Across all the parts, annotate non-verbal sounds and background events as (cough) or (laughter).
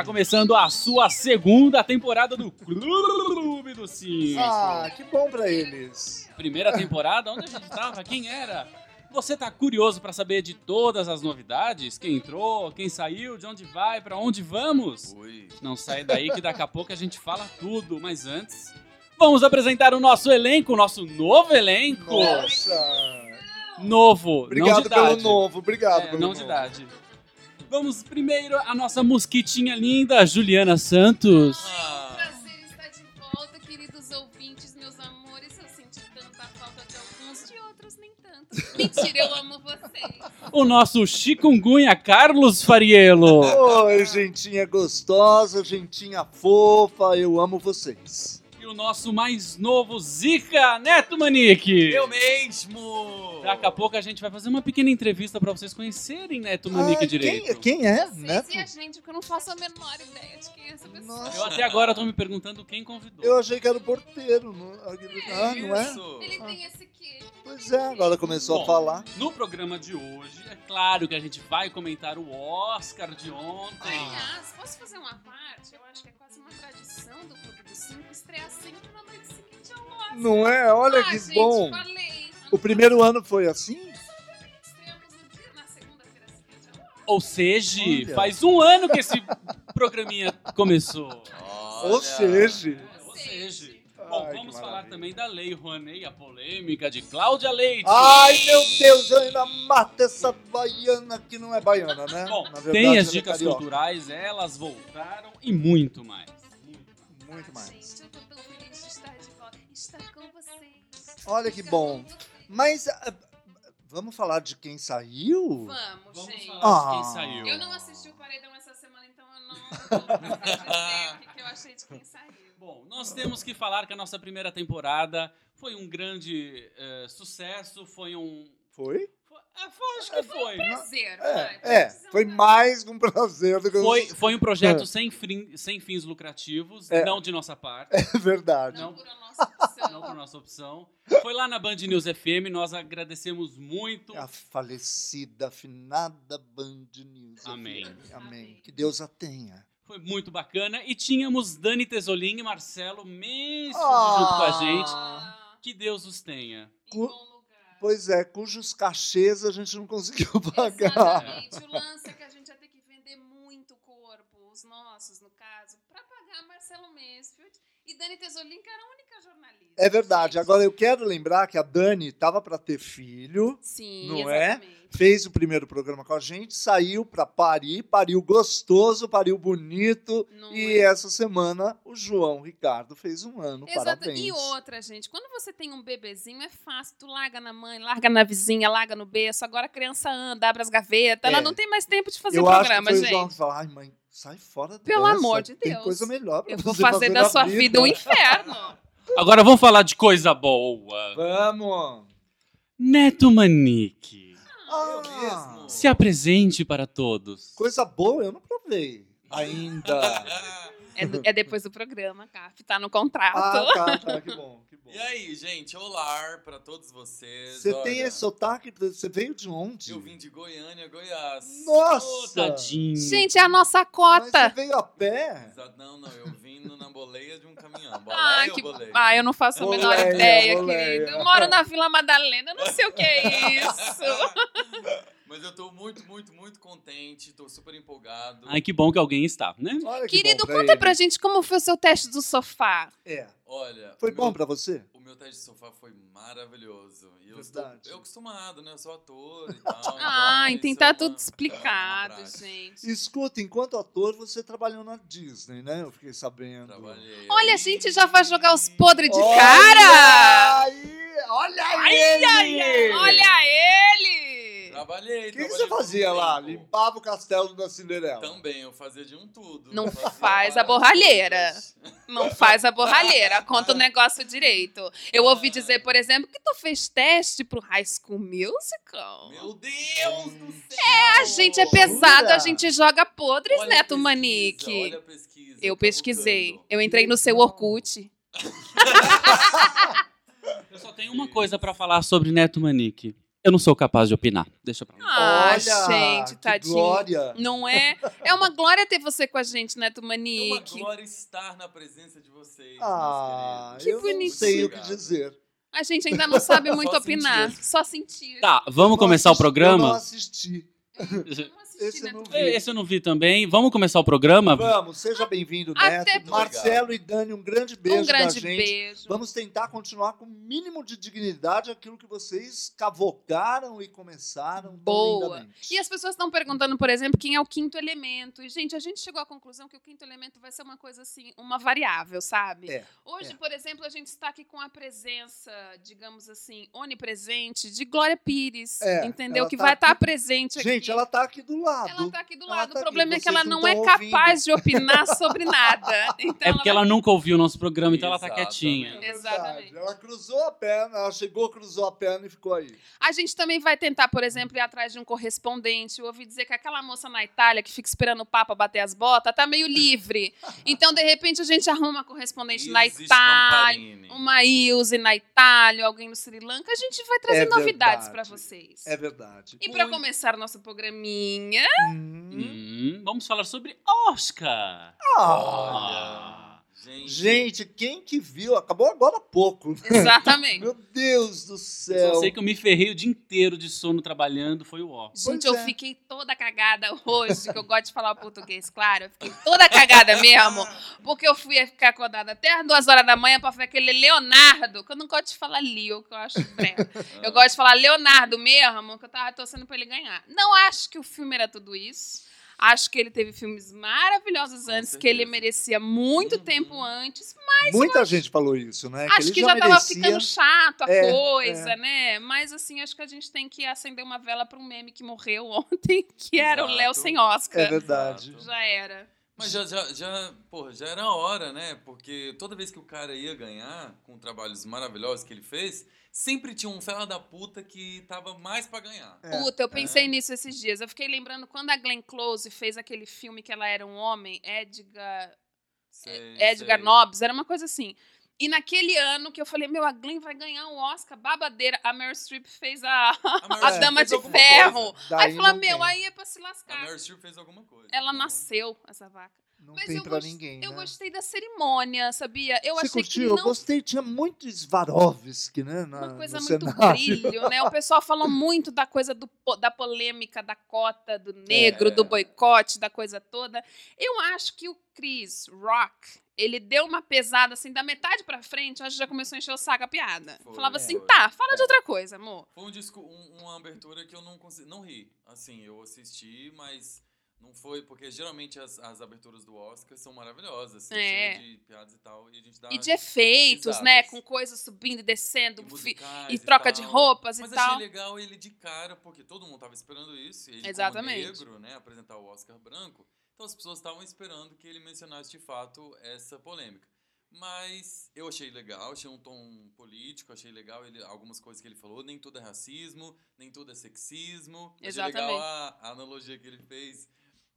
Está começando a sua segunda temporada do Clube do Cinco. Ah, que bom pra eles. Primeira temporada, onde a gente estava? Quem era? Você tá curioso para saber de todas as novidades? Quem entrou, quem saiu, de onde vai, para onde vamos? Não sai daí que daqui a pouco a gente fala tudo, mas antes, vamos apresentar o nosso elenco, o nosso novo elenco. Nossa. Novo, não Obrigado de pelo idade. novo, obrigado É, pelo não novo. de idade. Vamos primeiro a nossa mosquitinha linda, Juliana Santos. Prazer estar de volta, queridos ouvintes, meus amores. Eu senti tanta falta de alguns, de outros nem tanto. Mentira, eu amo vocês. O nosso chikungunya Carlos Fariello. Oi, gentinha gostosa, gentinha fofa, eu amo vocês. O nosso mais novo Zika Neto Manique. Eu mesmo! Daqui a pouco a gente vai fazer uma pequena entrevista pra vocês conhecerem Neto Manique Ah, direito. Quem, quem é, Vocês Neto? e a gente, porque eu não faço a menor ideia de quem é essa pessoa. Nossa. Eu até agora tô me perguntando quem convidou. Eu achei que era o porteiro. Não, ah, não é? Isso. Ele tem esse quê? Pois é, agora começou Bom, a falar. No programa de hoje, é claro que a gente vai comentar o Oscar de ontem. Aliás, posso fazer uma parte? Eu acho que é quase tradição do Clube dos Cinco estrear sempre na noite seguinte ao Oscar. Não é? Olha ah, que gente, bom. Falei. O primeiro ano foi assim? Ou seja, Olha. faz um ano que esse programinha começou. Ou Olha. seja. Ou seja. Ai, Bom, que vamos falar também da Lei Rouanet, a polêmica de Cláudia Leite. Ai, meu Deus, eu ainda mato essa baiana que não é baiana, né? Bom, Na verdade, tem as é dicas culturais, elas voltaram e muito mais. Muito mais. Gente, eu tô tão feliz de estar de volta. Estar com vocês. Olha que bom. Mas ah, vamos falar de quem saiu? Vamos, Vamos gente. falar de quem Ah. saiu. Eu não assisti o Paredão essa semana, então eu não vou dizer o que, que eu achei de quem saiu. Bom, nós temos que falar que a nossa primeira temporada foi um grande eh, sucesso, foi um... Foi? Foi, é, foi, acho que foi. Prazer, vai, É, pode é, dizer foi mais um prazer do que Foi, foi um projeto É. sem, fim- sem fins lucrativos, É. não de nossa parte, (laughs) É verdade. Não por a nossa opção. não por nossa opção. Foi lá na Band News FM, nós agradecemos muito. A falecida, afinada Band News. Amém. FM. Amém. Que Deus a tenha. Foi muito bacana. E tínhamos Dani Tesolin e Marcelo Mendes Ah. junto com a gente. Ah, Que Deus os tenha. em bom lugar. Pois é, cujos cachês a gente não conseguiu (laughs) pagar. Exatamente. O lance é que a gente ia ter que vender muito corpo, os nossos, no caso, pra pagar Marcelo Mansfield e Dani Tesolin, que era a única jornalista. É verdade. Agora eu quero lembrar que a Dani estava para ter filho, Sim, não é? exatamente. fez o primeiro programa com a gente, saiu para parir, pariu gostoso, pariu bonito. Não e é? essa semana o João Ricardo fez um ano. Exato. Parabéns. E outra, gente, quando você tem um bebezinho, é fácil. Tu larga na mãe, larga na vizinha, larga no berço. Agora a criança anda, abre as gavetas. Ela É. não tem mais tempo de fazer eu programa, acho que foi gente. o João que falou, ai mãe, sai fora Pelo dessa, amor de Tem Deus. coisa melhor pra Eu vou você fazer da sua vida um inferno. (laughs) Agora vamos falar de coisa boa. Vamos! Neto Manique. Ah, mesmo. Se apresente para todos. Coisa boa eu não provei ainda. (laughs) É, do- é depois do programa, Cap. Tá no contrato. ah, tá, tá, que bom, que bom. E aí, gente, olá pra todos vocês. Você tem esse sotaque, você veio de onde? Eu vim de Goiânia, Goiás. Nossa! Tadinho. Gente, é a nossa Mas cota. você veio a pé? Não, não, eu vim na boleia de um caminhão. (laughs) Ah, Boleia que... ou boleia? ah, eu não faço a menor Boleia, ideia, boleia. querido. Eu moro na Vila Madalena, eu não sei o que é isso. (laughs) Mas eu tô muito, muito, muito contente, tô super empolgado. Ai, que bom que alguém está, né? Olha que Querido, bom pra conta ele. pra gente como foi o seu teste do sofá. É. Olha, Foi bom meu, pra você? o meu teste de sofá foi maravilhoso. E eu Verdade. estou eu acostumado, né? Eu sou ator e (laughs) tal. Ah, então então tá é tudo é uma explicado, prática. gente. Escuta, enquanto ator, você trabalhou na Disney, né? Eu fiquei sabendo. Trabalhei. Olha, a aí. gente já vai jogar os podres de Olha cara! Aí, olha Ai, ele! ai, ai, olha ele! Trabalhei. O que, que você fazia lá? tempo. Limpava o castelo da Cinderela. Também, eu fazia de um tudo. Não faz a borralheira. Não faz a borralheira, (laughs) conta o negócio direito. Eu ouvi dizer, por exemplo, que tu fez teste pro High School Musical. Meu Deus do céu! A gente é pesado, a gente joga podres, Olha Neto pesquisa, Manique. Olha a pesquisa. Eu tá pesquisei. voltando. Eu entrei no seu Orkut. (laughs) Eu só tenho uma coisa pra falar sobre Neto Manique. Eu não sou capaz de opinar. Deixa pra lá. Ah, Olha, gente, tadinho. glória. Não é? É uma glória ter você com a gente, Neto É uma glória estar na presença de vocês. Ah, Que eu não bonitinho. sei o que dizer. A gente ainda não sabe (laughs) muito Só opinar, sentir. só sentir. Tá, vamos Não começar o assisti- Eu não programa? assisti. Vamos assistir, Esse eu não Neto vi. Esse eu não vi também. Vamos começar o programa? Vamos, seja bem-vindo, Até Neto. porque- Marcelo e Dani, um grande beijo Um grande da gente. beijo. Vamos tentar continuar com o mínimo de dignidade aquilo que vocês cavocaram e começaram tão Boa. lindamente. E as pessoas estão perguntando, por exemplo, quem é o quinto elemento. E, gente, a gente chegou à conclusão que o quinto elemento vai ser uma coisa assim, uma variável, sabe? É, Hoje, é. por exemplo, a gente está aqui com a presença, digamos assim, onipresente de Glória Pires. É, entendeu? ela Que tá vai estar aqui- presente aqui. Gente, ela tá aqui do lado. Ela tá aqui do Ela lado. tá o aqui, problema é que vocês ela não não é tão capaz de opinar sobre nada. (laughs) Então É porque ela ela nunca ouviu o nosso programa, então ela tá quietinha. É. Exatamente. Ela cruzou a perna, ela chegou, cruzou a perna e ficou aí. A gente também vai tentar, por exemplo, ir atrás de um correspondente. Eu ouvi dizer que aquela moça na Itália que fica esperando o Papa bater as botas tá meio livre. Então, de repente, a gente arruma uma correspondente na Itália, Scamparini. uma Ilse na Itália, alguém no Sri Lanka. A gente vai trazer É novidades para vocês. É verdade. E para começar nosso programinha, Hum. Hum, vamos falar sobre Oscar. Ah. Gente, Gente, quem que viu? Acabou agora há pouco. exatamente. (laughs) Meu Deus do Eu céu. só sei que eu me ferrei o dia inteiro de sono trabalhando, foi o Oscar. Gente, Pois eu é. fiquei toda cagada hoje, que eu gosto de falar português, claro. Eu fiquei toda cagada mesmo, porque eu fui ficar acordada até as duas horas da manhã pra ver aquele Leonardo, que eu não gosto de falar Leo, que eu acho breve. Eu gosto de falar Leonardo mesmo, que eu tava torcendo pra ele ganhar. Não acho que o filme era tudo isso. Acho que ele teve filmes maravilhosos Com antes, que ele certeza. merecia muito Uhum. tempo antes. Muita gente falou isso, né? acho ele que já, já, tava merecia. ficando chato a É, coisa, né? Mas assim, acho que a gente tem que acender uma vela pra um meme que morreu (laughs) ontem, que era o Exato. Léo sem Oscar. É verdade. Exato. Já era. Mas já, já, já, porra, já era a hora, né? Porque toda vez que o cara ia ganhar, com trabalhos maravilhosos que ele fez, sempre tinha um fela da puta que tava mais pra ganhar. É, Puta, eu pensei é. nisso esses dias. Eu fiquei lembrando quando a Glenn Close fez aquele filme que ela era um homem, Edgar, Sei, Edgar sei. Nobbs, era uma coisa assim. E naquele ano que eu falei, meu, a Glenn vai ganhar um Oscar, babadeira. A Meryl Streep fez a, a (laughs) Streep Dama fez de Ferro. aí fala, meu, tem. aí é pra se A lascar. Meryl Streep fez alguma coisa. Ela então- nasceu, essa vaca. Não Mas tem eu, pra ninguém, eu né? gostei da cerimônia, sabia? Eu Você achei curtiu? que Eu não gostei. Tinha muito Svarovski, né? Na, uma coisa no muito cenário. brilho, né? O pessoal falou muito da coisa do, da polêmica da cota do (laughs) negro, É. do boicote, da coisa toda. Eu acho que o Chris Rock, ele deu uma pesada assim, da metade pra frente, eu acho que já começou a encher o saco a piada. Foi, Falava assim, foi. tá, fala de outra coisa, amor. Foi um disco, um- uma abertura que eu não consegui. Não ri. Assim, eu assisti, mas não foi, porque geralmente as, as aberturas do Oscar são maravilhosas, assim, É. de piadas e tal. E a gente dá. E de efeitos, risadas. né? Com coisas subindo e descendo, e e troca de tal. roupas e Mas tal. achei legal ele de cara, porque todo mundo tava esperando isso. e Ele Exatamente. negro, né, apresentar o Oscar branco. Então as pessoas estavam esperando que ele mencionasse de fato essa polêmica. Mas eu achei legal, achei um tom político, achei legal ele, algumas coisas que ele falou. Nem tudo é racismo, nem tudo é sexismo. Achei Exatamente. legal a, a analogia que ele fez,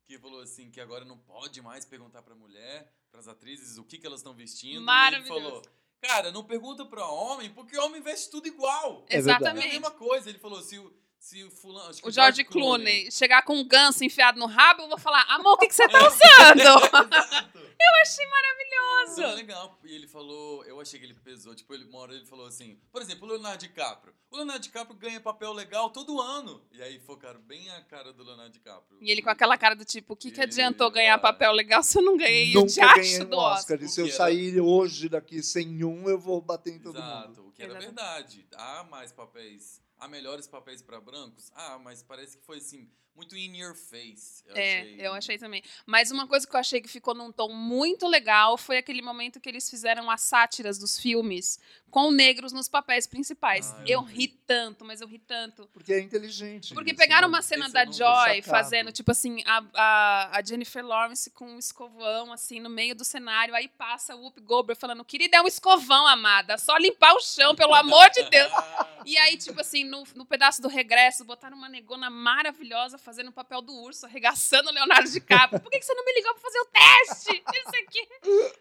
que falou assim, que agora não pode mais perguntar pra mulher, pras atrizes, o que, que elas estão vestindo. E ele Maravilhoso. falou, cara, não pergunta pra homem, porque homem veste tudo igual. É É a Exatamente. mesma coisa. Ele falou, se o, se o fulano... acho que O George Clooney. Clooney chegar com um ganso enfiado no rabo, eu vou falar, amor, o que, que você tá (laughs) usando? (laughs) Exato. eu achei Então é maravilhoso. legal. E ele falou, eu achei que ele pesou. Tipo, ele, uma hora ele falou assim, por exemplo, o Leonardo DiCaprio. O Leonardo DiCaprio ganha papel legal todo ano. E aí focaram bem a cara do Leonardo DiCaprio. E ele com aquela cara do tipo, o que, que E- adiantou ganhar papel legal se eu não ganhei o Nunca ganhei diacho um do Oscar. Oscar? E se eu O sair hoje daqui sem um, eu vou bater em todo Exato, mundo. o que era Exato. verdade. Há mais papéis, há melhores papéis pra brancos? Ah, mas parece que foi assim. Muito in your face. Eu É, achei. eu achei também. Mas uma coisa que eu achei que ficou num tom muito legal foi aquele momento que eles fizeram as sátiras dos filmes com negros nos papéis principais. Ah, eu eu ri tanto, mas eu ri tanto. Porque é inteligente. Porque isso, pegaram né? uma cena Esse da. Joy fazendo, tipo assim, a, a, a Jennifer Lawrence com um escovão, assim, no meio do cenário. Aí passa o Whoop Goldberg falando, querida, é um escovão, amada. Só limpar o chão, pelo amor de Deus. (laughs) E aí, tipo assim, no, no pedaço do regresso, botaram uma negona maravilhosa fazendo o papel do urso, arregaçando o Leonardo DiCaprio. Por que, que você não me ligou pra fazer o teste? (laughs) Isso aqui.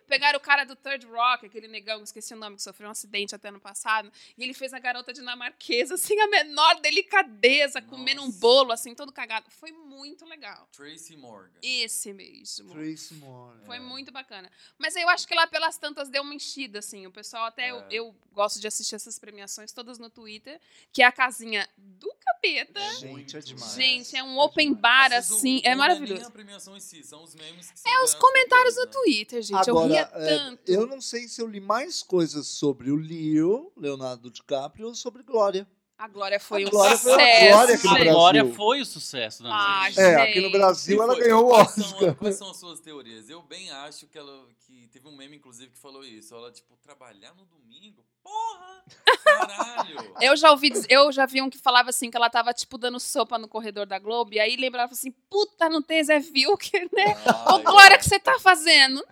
Pegaram o cara do Third Rock, aquele negão, esqueci o nome, que sofreu um acidente até ano passado. E ele fez a garota dinamarquesa, assim, a menor delicadeza, comendo um Nossa. bolo, assim, todo cagado. Foi muito legal. Tracy Morgan. Esse mesmo. Tracy Morgan. Foi muito bacana. Mas eu acho que lá pelas tantas deu uma enchida, assim. O pessoal até. Eu, É. eu gosto de assistir essas premiações todas no Twitter, que é a casinha do capeta. Gente, é demais. Gente, é um open bar, o- assim. o É bom não maravilhoso. nem a premiação em si, são os memes que são É os comentários depois, no né? Twitter, gente. eu ria Agora, é, tanto. eu não sei se eu li mais coisas sobre o Leo, Leonardo DiCaprio, ou sobre Glória. A Glória foi A um Glória foi a sucesso. Glória aqui no gente. Brasil. Glória foi o sucesso da Ah, noite. É, aqui no Gente. Brasil ela ganhou o Quais são- Oscar. Quais são as suas teorias? Eu bem acho que ela. que teve um meme, inclusive, que falou isso. Ela, tipo, trabalhar no domingo? Porra! Caralho! (laughs) Eu já ouvi, eu já vi um que falava assim que ela tava tipo dando sopa no corredor da Globo e aí lembrava assim, puta, não tem Zé Vilker, né? Ô, Glória, o que você tá fazendo?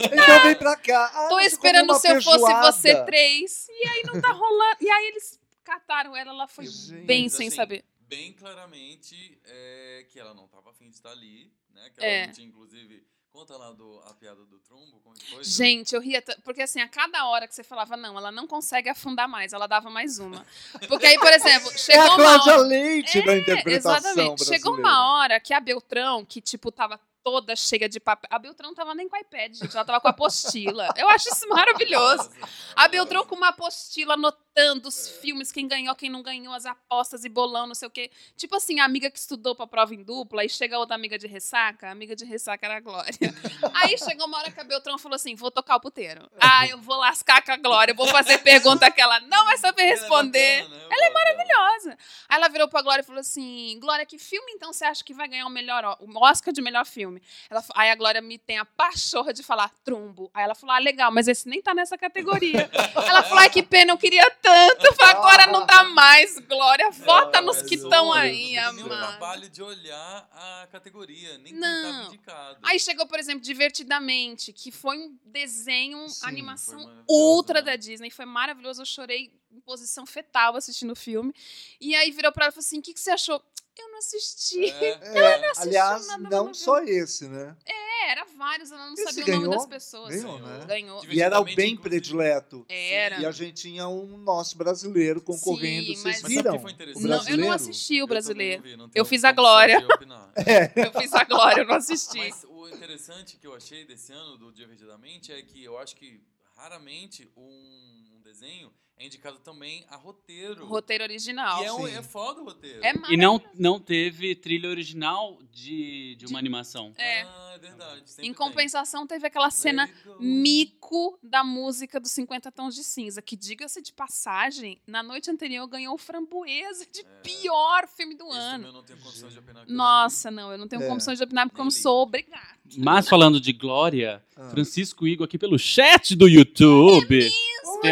Então vem pra cá. Ah, Tô esperando se eu fosse você três. E aí não tá rolando. E aí eles cataram ela, ela foi Gente. bem sem assim, saber. Bem claramente é, que ela não tava afim de estar ali, né? Que É. ela não tinha, inclusive. Conta lá do, a piada do trombo, como é foi? Ju? Gente, eu ria. Porque assim, a cada hora que você falava, não, ela não consegue afundar mais, ela dava mais uma. Porque aí, por exemplo, (laughs) É chegou a uma hora. Leite da interpretação Exatamente. Chegou brasileira. uma hora que a Beltrão, que, tipo, tava toda cheia de papel. A Beltrão tava nem com iPad, gente. Ela tava com a apostila. Eu acho isso maravilhoso. A Beltrão com uma apostila anotando os filmes, quem ganhou, quem não ganhou, as apostas e bolão, não sei o quê. Tipo assim, a amiga que estudou pra prova em dupla, aí chega outra amiga de ressaca, a amiga de ressaca era a Glória. (laughs) Aí chegou uma hora que a Beltrão falou assim: vou tocar o puteiro. Ah, eu vou lascar com a Glória, eu vou fazer pergunta que ela não vai saber responder. Ela é maravilhosa. Aí ela virou pra Glória e falou assim: Glória, que filme então você acha que vai ganhar o melhor o Oscar de melhor filme? Ela, aí a Glória me tem a pachorra de falar trumbo. Aí ela falou: Ah, legal, mas esse nem tá nessa categoria. (laughs) ela falou: Ai, que pena, eu queria tanto. Falei, (laughs) Agora não dá mais, Glória. Vota nos que estão aí, Não tem nem o amada. trabalho de olhar a categoria, nem quem Não. tava indicado. Aí chegou, por exemplo, Divertidamente, que foi um desenho, Sim, animação ultra né? da Disney. Foi maravilhoso. Eu chorei em posição fetal assistindo o filme. E aí virou pra ela e falou assim: o que, que você achou? Eu não assisti. É, (laughs) É, assistiu aliás, nada, não ela não só esse, né? É, era vários, ela não Esse sabia o ganhou? nome das pessoas. Ganhou, né? Ganhou. E era o bem inclusive. predileto. Era. E a gente tinha um nosso brasileiro concorrendo. Sim, Vocês mas- viram? o que foi O interessante? Não, eu não assisti o Eu brasileiro. não vi, não Eu fiz a Glória. opinar. (laughs) Eu fiz a glória, eu não assisti. Mas o interessante que eu achei desse ano do Divertidamente é que eu acho que raramente um desenho é indicado também a roteiro. Roteiro original. E é, um, Sim. é foda o roteiro. É E não, não teve trilha original de, de uma De- animação. É. Ah, é verdade. sempre Em tem. compensação, teve aquela cena Let it go. mico da música dos 50 Tons de Cinza, que, diga-se de passagem, na noite anterior ganhou o Framboesa de É. pior filme do Esse também ano. eu não tenho condição de opinar. eu Nossa, não, eu não tenho É. condições de opinar porque eu não Nem li. sou obrigada. Mas falando de Glória, Ah. Francisco Igor aqui pelo chat do YouTube.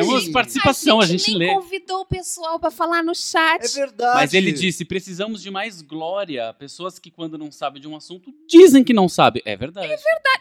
Temos participação, a gente, nem lê. convidou o pessoal pra falar no chat. É verdade. Mas ele disse: precisamos de mais glória. Pessoas que, quando não sabem de um assunto, dizem que não sabem. É verdade. É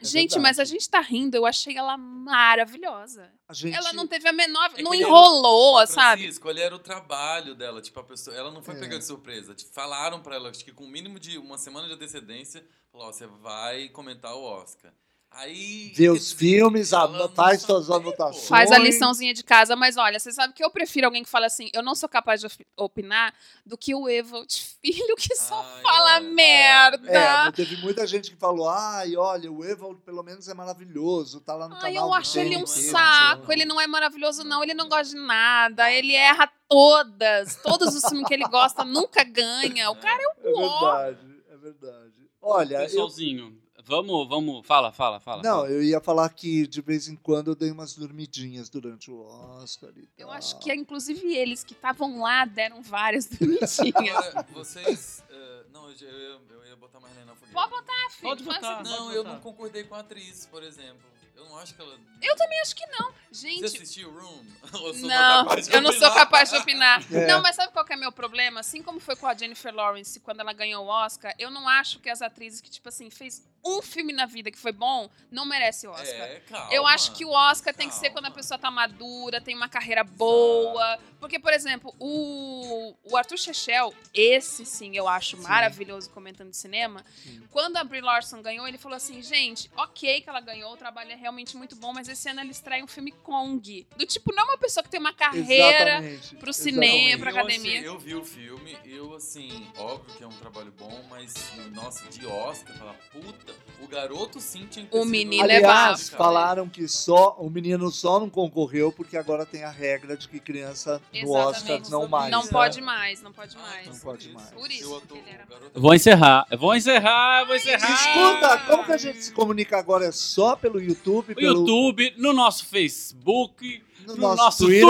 gente, verdade. mas a gente tá rindo, eu achei ela maravilhosa. A gente... Ela não teve a menor. É não era- enrolou, Mas, sabe? Ele era o trabalho dela. Tipo, a pessoa, ela não foi É. pegada de surpresa. Tipo, falaram pra ela, acho que com o mínimo de uma semana de antecedência, falou, ó, você vai comentar o Oscar. Aí. Vê os filmes, faz suas anotações. Faz a liçãozinha de casa, mas olha, você sabe que eu prefiro alguém que fala assim, eu não sou capaz de opi- opinar, do que o Evolt Filho que só Ai, fala é. merda. É, teve muita gente que falou, ai, olha, o Evald pelo menos é maravilhoso, tá lá no Ai, canal eu acho ele um não, dele, saco. não. Ele não é maravilhoso, não. Ele não gosta de nada. Ele erra todas. Todos os filmes que ele gosta nunca ganha. O cara é É o ó. verdade, é verdade. Olha, eu, Pessoalzinho, vamos, vamos. Fala, fala, fala. não, fala. eu ia falar que de vez em quando eu dei umas dormidinhas durante o Oscar e Eu tal. acho que, inclusive, eles que estavam lá deram várias (laughs) dormidinhas. Vocês. eh, Não, eu, eu, eu ia botar mais na fogueira. Pode botar, filho. Pode botar. Não, Pode eu não concordei com a atriz, por exemplo. Eu não acho que ela. Eu também acho que não. Você Gente, assistiu Room? (laughs) Sou Não, eu não sou capaz de opinar. (laughs) É. Não, mas sabe qual que é meu problema? Assim como foi com a Jennifer Lawrence quando ela ganhou o Oscar, eu não acho que as atrizes que, tipo assim, fez um filme na vida que foi bom, não merece o Oscar. É, calma. Eu acho que o Oscar tem que ser Calma. quando a pessoa tá madura, tem uma carreira boa. Porque, por exemplo, o, o Arthur Shechel, esse sim eu acho maravilhoso comentando de cinema. Sim. Quando a Brie Larson ganhou, ele falou assim: gente, ok que ela ganhou, o trabalho é realmente muito bom, mas esse ano ela estreia um filme Kong. Do tipo, não uma pessoa que tem uma carreira Exatamente, pro cinema, exatamente. pra Eu academia. achei- eu vi o filme, eu assim, óbvio que é um trabalho bom, mas nossa, de Oscar, falar, puta, o garoto sim tinha que O menino o é Aliás, falaram que só o menino só não concorreu porque agora tem a regra de que criança no Oscar não mais. não né? pode mais, não pode Ah, mais. Não pode mais. Por isso garoto- Eu Vou encerrar, eu vou encerrar, eu vou encerrar. Escuta, como que a gente se comunica agora? É só pelo YouTube, No pelo YouTube, no nosso Facebook, no no nosso, nosso, Twitter,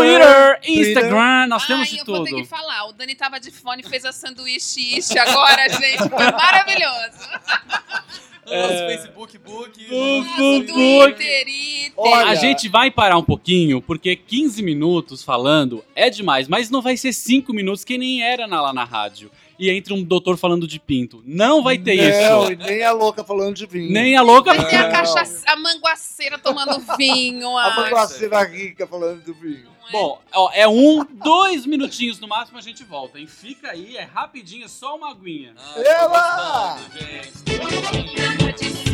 Twitter. Instagram, nós temos Ai, de eu vou ter tudo. que falar. O Dani tava de fone e fez a sanduíche ish agora, gente. Foi maravilhoso. (laughs) No nosso É. Facebook, book, nosso book. Twitter, Twitter. Olha, A gente vai parar um pouquinho, porque 15 minutos falando é demais, mas não vai ser 5 minutos que nem era na- lá na rádio. E entre um doutor falando de pinto. Não vai ter não, isso. e nem a louca falando de vinho. Nem a louca. Vai ter a cachaça, a manguaceira tomando vinho. a A... manguaceira rica falando do vinho. Bom, ó, é um, dois minutinhos no máximo a gente volta, hein? Fica aí, é rapidinho, é só uma aguinha. Ah, Ela! gostando,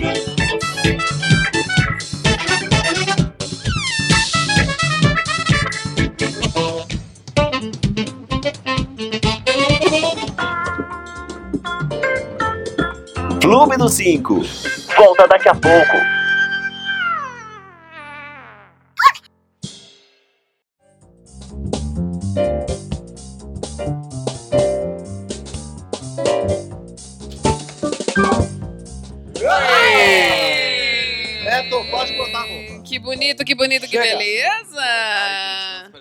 gente. Clube do 5. Volta daqui a pouco. Neto, pode botar a roupa. Que bonito, que bonito, que Chega. beleza.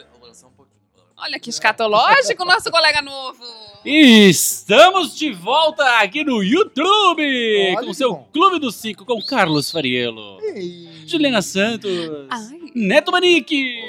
Olha que escatológico, nosso colega novo. E estamos de volta aqui no YouTube Olha com seu bom. Clube do Cinco com Carlos Fariello, Ei. Juliana Santos, Ai. Neto Manique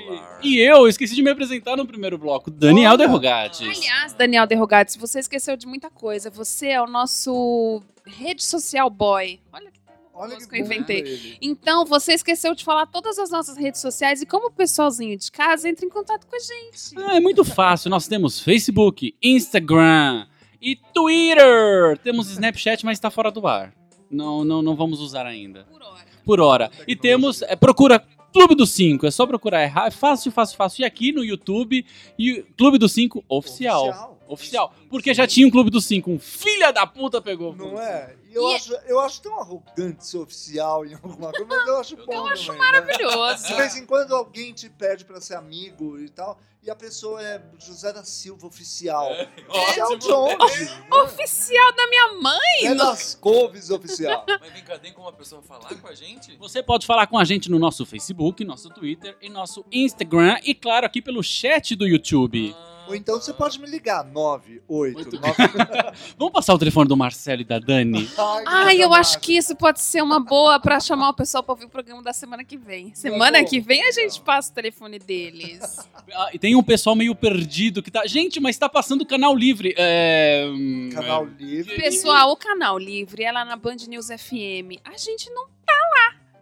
e eu esqueci de me apresentar no primeiro bloco, Daniel. Derrogates. Aliás, Daniel Derrogates, você esqueceu de muita coisa. Você é o nosso rede social boy. Olha que Olha que que eu inventei. ele. Então, você esqueceu de falar todas as nossas redes sociais e como o pessoalzinho de casa entra em contato com a gente. Ah, é muito fácil. Nós temos Facebook, Instagram e Twitter. Temos Snapchat, mas está fora do ar. Não, não, não vamos usar ainda. Por hora. Por hora. E temos. é, procura Clube do 5. É só procurar. É é fácil, fácil, fácil. E aqui no YouTube, e Clube do 5 oficial. Oficial. Oficial. Porque já tinha um Clube do 5. Um filha da puta pegou. o Não é? Eu, E- acho, eu acho tão arrogante ser oficial em alguma coisa, mas eu acho bom Eu acho também, né? Maravilhoso. De vez em quando alguém te pede pra ser amigo e tal, e a pessoa é José da Silva oficial. (laughs) Oficial de onde? né? (laughs) Oficial da minha mãe. É das couves oficial. (laughs) Mas vem cá, tem como a pessoa falar com a gente? Você pode falar com a gente no nosso Facebook, nosso Twitter e nosso Instagram. E claro, aqui pelo chat do YouTube. Ah, Ou então você pode me ligar, 9, 8, Oito. 9... (laughs) Vamos passar o telefone do Marcelo e da Dani? (laughs) Ai, eu acho que isso pode ser uma boa pra chamar o pessoal pra ouvir o programa da semana que vem. Semana bom. que vem a gente passa o telefone deles. Ah, e tem um pessoal meio perdido que tá. Gente, mas tá passando canal livre. É. Canal é, livre. Pessoal, o canal livre é lá na Band News FM. A gente não tá.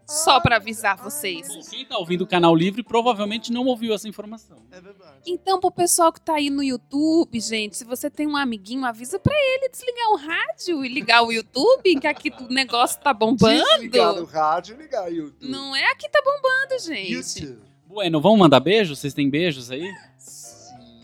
Só pra avisar vocês. Bom, quem tá ouvindo o canal livre provavelmente não ouviu essa informação. É verdade. Então, pro pessoal que tá aí no YouTube, gente, se você tem um amiguinho, avisa pra ele desligar o rádio e ligar o YouTube, que aqui o negócio tá Desligar o bombando. rádio e ligar o YouTube. Não é aqui tá bombando, gente. YouTube. Bueno, vamos mandar beijos? Vocês têm beijos aí?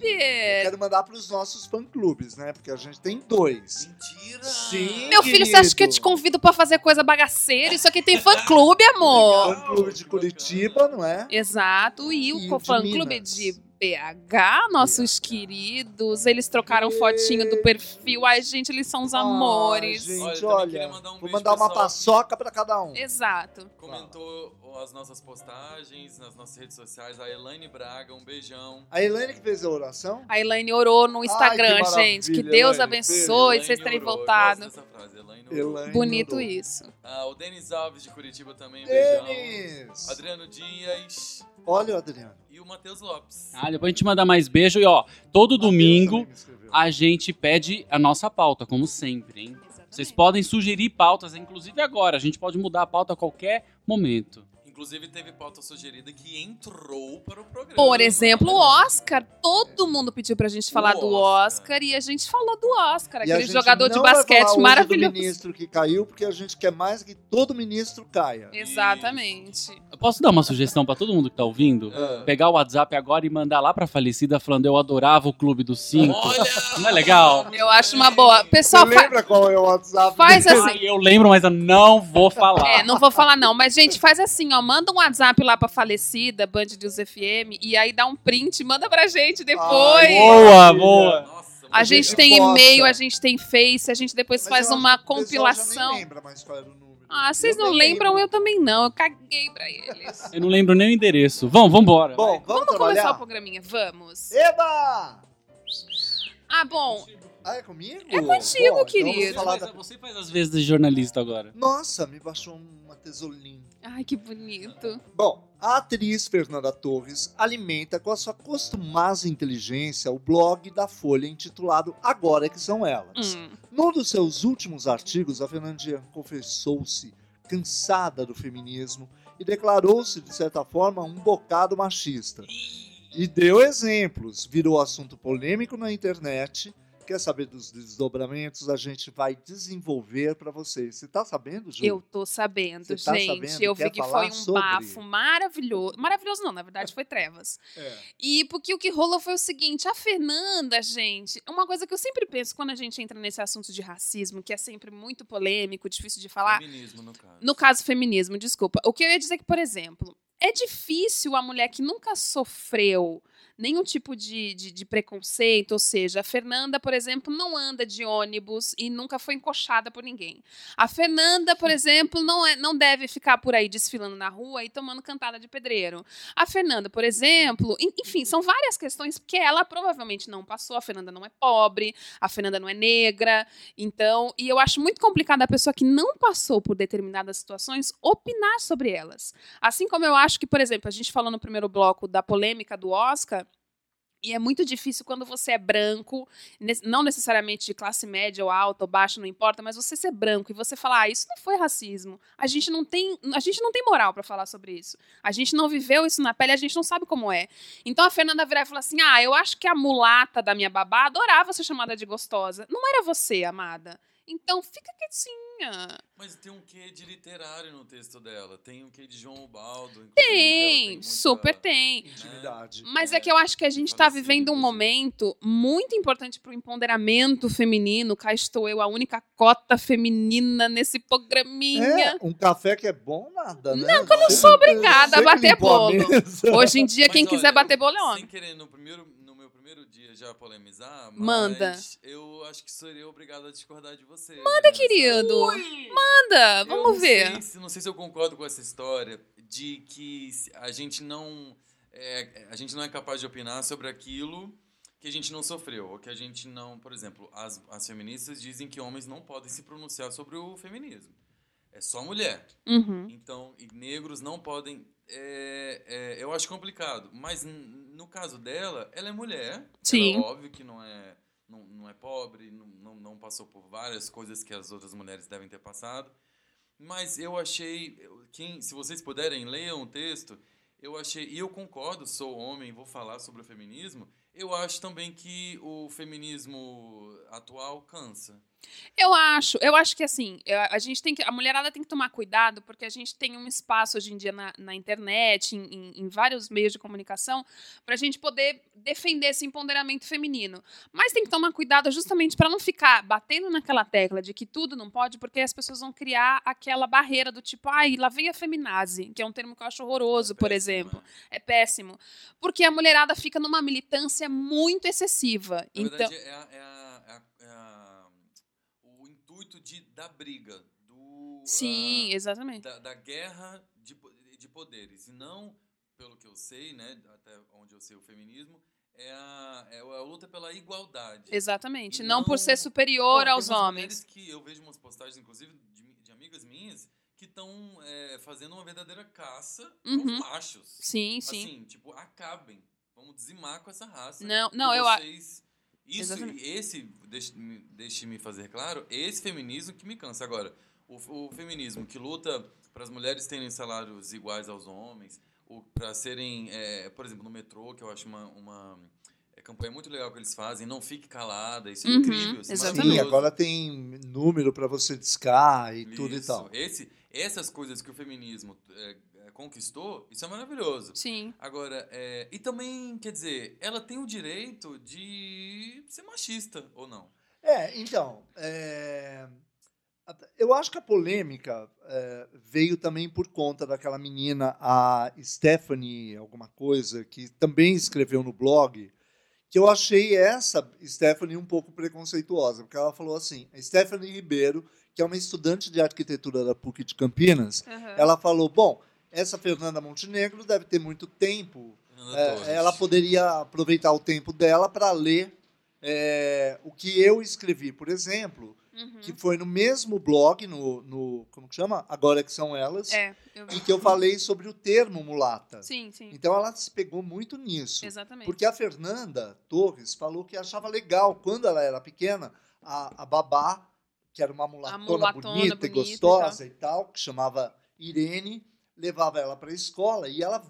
Eu quero mandar pros nossos fã-clubes, né? Porque a gente tem dois. Mentira! Sim. Meu filho, você acha que eu te convido pra fazer coisa bagaceira? Isso aqui tem fã-clube, amor. Fã-clube de Curitiba, não é? Exato. E E o fã-clube de BH, nossos queridos. Eles trocaram fotinho do perfil. Ai, gente, eles são os amores. Ai, Olha, gente, olha, queria mandar um vou mandar uma pessoal. paçoca pra cada um. Exato. Comentou as nossas postagens nas nossas redes sociais. A Elaine Braga, um beijão. A Elaine que fez a oração? A Elaine orou no Instagram, que gente. Que Deus Elaine. abençoe vocês terem voltado. frase, Elaine Bonito orou. isso. Ah, o Denis Alves de Curitiba também, um beijão. Denis! Adriano Dias Olha o Adriano. e o Matheus Lopes. Ah, depois a gente manda mais beijo e ó, todo domingo me escreveu. a gente pede a nossa pauta, como sempre, hein? Vocês podem sugerir pautas, inclusive agora. A gente pode mudar a pauta a qualquer momento. Inclusive, teve pauta sugerida que entrou para o programa. Por exemplo, o. Oscar. Todo mundo pediu pra gente falar O do Oscar. Oscar e a gente falou do Oscar, E a aquele jogador de basquete maravilhoso. do ministro que caiu, porque a gente quer mais que todo ministro caia. Exatamente. Eu posso dar uma sugestão pra todo mundo que tá ouvindo? Ah. Pegar o WhatsApp agora e mandar lá pra falecida falando eu adorava o Clube dos Cinco. Olha! Não é legal? Eu acho uma boa. Pessoal, Você fa- lembra qual é o WhatsApp? faz assim. Ai, eu lembro, mas eu não vou falar. É, não vou falar não, mas gente, faz assim, ó, manda um WhatsApp lá pra falecida, Band News FM, e aí dá um print, manda pra gente depois. Ai, Boa, boa. Nossa, a gente gente tem e-mail, a gente tem Face, a gente depois Mas faz eu uma que o pessoal Já compilação. nem lembra mais qual era o número. Ah, vocês não lembram, lembro. eu também não. Eu caguei pra eles. Eu não lembro nem o endereço. Vamos, vambora. Bom, vamos, Vamos começar o programinha, vamos. Eba! Ah, bom, Ah, é comigo? É contigo, Bom, então querido. falar Você da- faz, você faz as vezes de jornalista agora. Nossa, me baixou uma tesolinha. ai que bonito. Bom, a atriz Fernanda Torres alimenta com a sua costumada inteligência o blog da Folha intitulado Agora que são elas. Hum. Num dos seus últimos artigos, a Fernandinha confessou-se cansada do feminismo e declarou-se, de certa forma, um bocado machista. E deu exemplos, virou assunto polêmico na internet. Quer saber dos desdobramentos? A gente vai desenvolver para vocês. Você tá sabendo, Ju? Eu tô sabendo, Você tá gente. sabendo? Eu Quer vi que foi um sobre? bafo maravilhoso. Maravilhoso não, na verdade foi trevas. (laughs) É. E porque o que rolou foi o seguinte, a Fernanda, gente, uma coisa que eu sempre penso quando a gente entra nesse assunto de racismo, que é sempre muito polêmico, difícil de falar, Feminismo, no caso. no caso feminismo, desculpa. O que eu ia dizer é que, por exemplo, é difícil a mulher que nunca sofreu nenhum tipo de, de, de preconceito, ou seja, a Fernanda, por exemplo, não anda de ônibus e nunca foi encoxada por ninguém. A Fernanda, por exemplo, não, é, não deve ficar por aí desfilando na rua e tomando cantada de pedreiro. A Fernanda, por exemplo, en- enfim, são várias questões que ela provavelmente não passou. A Fernanda não é pobre, a Fernanda não é negra, então, e eu acho muito complicado a pessoa que não passou por determinadas situações opinar sobre elas. Assim como eu acho que, por exemplo, a gente falou no primeiro bloco da polêmica do Oscar, e é muito difícil quando você é branco, não necessariamente de classe média ou alta ou baixa, não importa, mas você ser branco e você falar, ah, isso não foi racismo. A gente não tem, a gente não tem moral para falar sobre isso. A gente não viveu isso na pele, a gente não sabe como é. Então a Fernanda virar e falar assim: "Ah, eu acho que a mulata da minha babá adorava ser chamada de gostosa". Não era você, amada. Então fica quietinha. Mas tem um quê de literário no texto dela. Tem um quê de João Ubaldo. Tem, muita- super tem. Intimidade. Mas É, é que eu acho que a gente está falecido, vivendo um momento muito importante para o empoderamento feminino. Cá estou eu, a única cota feminina nesse programinha. É, um café que é bom, nada, né? Não, que eu não sou obrigada a bater bolo. Hoje em dia, Mas, quem olha, quiser bater bolo é Sem homem. querer, no, primeiro, primeiro dia já polemizar, mas Manda. eu acho que seria obrigado a discordar de você. Manda, querido. Manda, vamos ver. Sei se, não sei se eu concordo com essa história de que a gente não é, a gente não é capaz de opinar sobre aquilo que a gente não sofreu, ou que a gente não, por exemplo, as, as feministas dizem que homens não podem se pronunciar sobre o feminismo. É só mulher. Uhum. Então, negros não podem. é, é, eu acho complicado. Mas no caso dela, ela é mulher. Sim. Ela, óbvio que não é, não, não é pobre, não, não, não passou por várias coisas que as outras mulheres devem ter passado. Mas eu achei. Quem, se vocês puderem, leiam o texto. Eu achei. E eu concordo, sou homem, vou falar sobre o feminismo. Eu acho também que o feminismo atual cansa. Eu acho, eu acho que assim, a gente tem que, a mulherada tem que tomar cuidado, porque a gente tem um espaço hoje em dia na, na internet, em, em- em vários meios de comunicação, pra gente poder defender esse empoderamento feminino. Mas tem que tomar cuidado justamente pra não ficar batendo naquela tecla de que tudo não pode, porque as pessoas vão criar aquela barreira do tipo, ai, lá vem a feminazi, que é um termo que eu acho horroroso, por Péssimo, exemplo. né? É péssimo. Porque a mulherada fica numa militância muito excessiva. Na então, verdade, é, a- é a- é a- é a- intuito de, da briga, do, sim, a- exatamente. da, da guerra de, de poderes. E não, pelo que eu sei, né, até onde eu sei o feminismo, é a, é a luta pela igualdade. Exatamente. E Não, por não- ser superior Pô, aos homens. que eu vejo umas postagens, inclusive, de, de amigas minhas, que estão fazendo uma verdadeira caça Uhum. aos machos. Sim, sim. Assim, tipo, acabem. Vamos dizimar com essa raça. Não, não, eu a- vocês... Isso, Exatamente. esse, deixe-me deixe fazer claro, esse feminismo que me cansa. Agora, o, o feminismo que luta para as mulheres terem salários iguais aos homens, para serem, é, por exemplo, no metrô, que eu acho uma, uma é, campanha muito legal que eles fazem, não fique calada, isso é Uhum, incrível. Isso é exatamente. Sim, agora tem número pra você discar e tudo e Isso. tal. Esse, essas coisas que o feminismo é, conquistou, isso é maravilhoso. Sim. Agora, é, e também, quer dizer, ela tem o direito de ser machista, ou não? É, então, é, eu acho que a polêmica é, veio também por conta daquela menina, a Stephanie, alguma coisa, que também escreveu no blog, que eu achei essa Stephanie um pouco preconceituosa, porque ela falou assim, a Stephanie Ribeiro, que é uma estudante de arquitetura da PUC de Campinas, Aham. ela falou, bom, essa Fernanda Montenegro deve ter muito tempo é, ela poderia aproveitar o tempo dela para ler é, o que eu escrevi, por exemplo, Uhum. que foi no mesmo blog, no, no como que chama? Agora que são elas, É, eu vi. em que eu falei sobre o termo mulata. Sim, sim. Então ela se pegou muito nisso. Exatamente. Porque a Fernanda Torres falou que achava legal, quando ela era pequena, a, a babá, que era uma mulatona, mulatona bonita, bonita e e gostosa e tal. que chamava Irene, levava ela para a escola e ela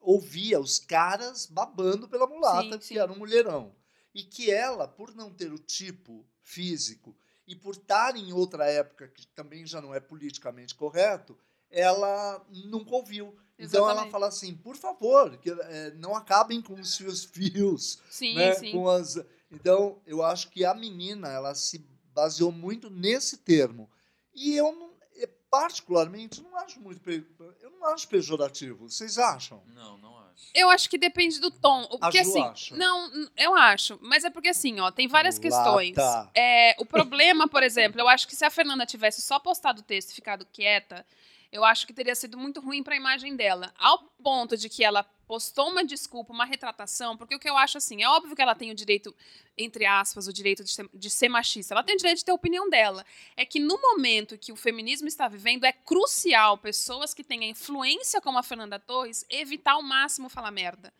ouvia os caras babando pela mulata, Sim, que sim. era um mulherão. E que ela, por não ter o tipo físico e por estar em outra época que também já não é politicamente correto, ela nunca ouviu. Então ela Exatamente. fala assim, por favor, que, eh, não acabem com os seus (laughs) fios, Sim, né? sim. Com as... Então eu acho que a menina ela se baseou muito nesse termo e eu não, particularmente não acho muito, pe- eu não acho pejorativo. Vocês acham? Não, não acho. Eu acho que depende do tom. Porque A Ju assim. acha. Não, eu acho. Mas é porque assim, ó, tem várias Mulata. questões. É, o problema, por (laughs) exemplo, eu acho que se a Fernanda tivesse só postado o texto e ficado quieta, eu acho que teria sido muito ruim para a imagem dela. Ao ponto de que ela postou uma desculpa, uma retratação, porque o que eu acho assim, é óbvio que ela tem o direito, entre aspas, o direito de ser, de ser machista. Ela tem o direito de ter a opinião dela. É que no momento que o feminismo está vivendo, é crucial pessoas que tenham influência como a Fernanda Torres evitar ao máximo falar merda.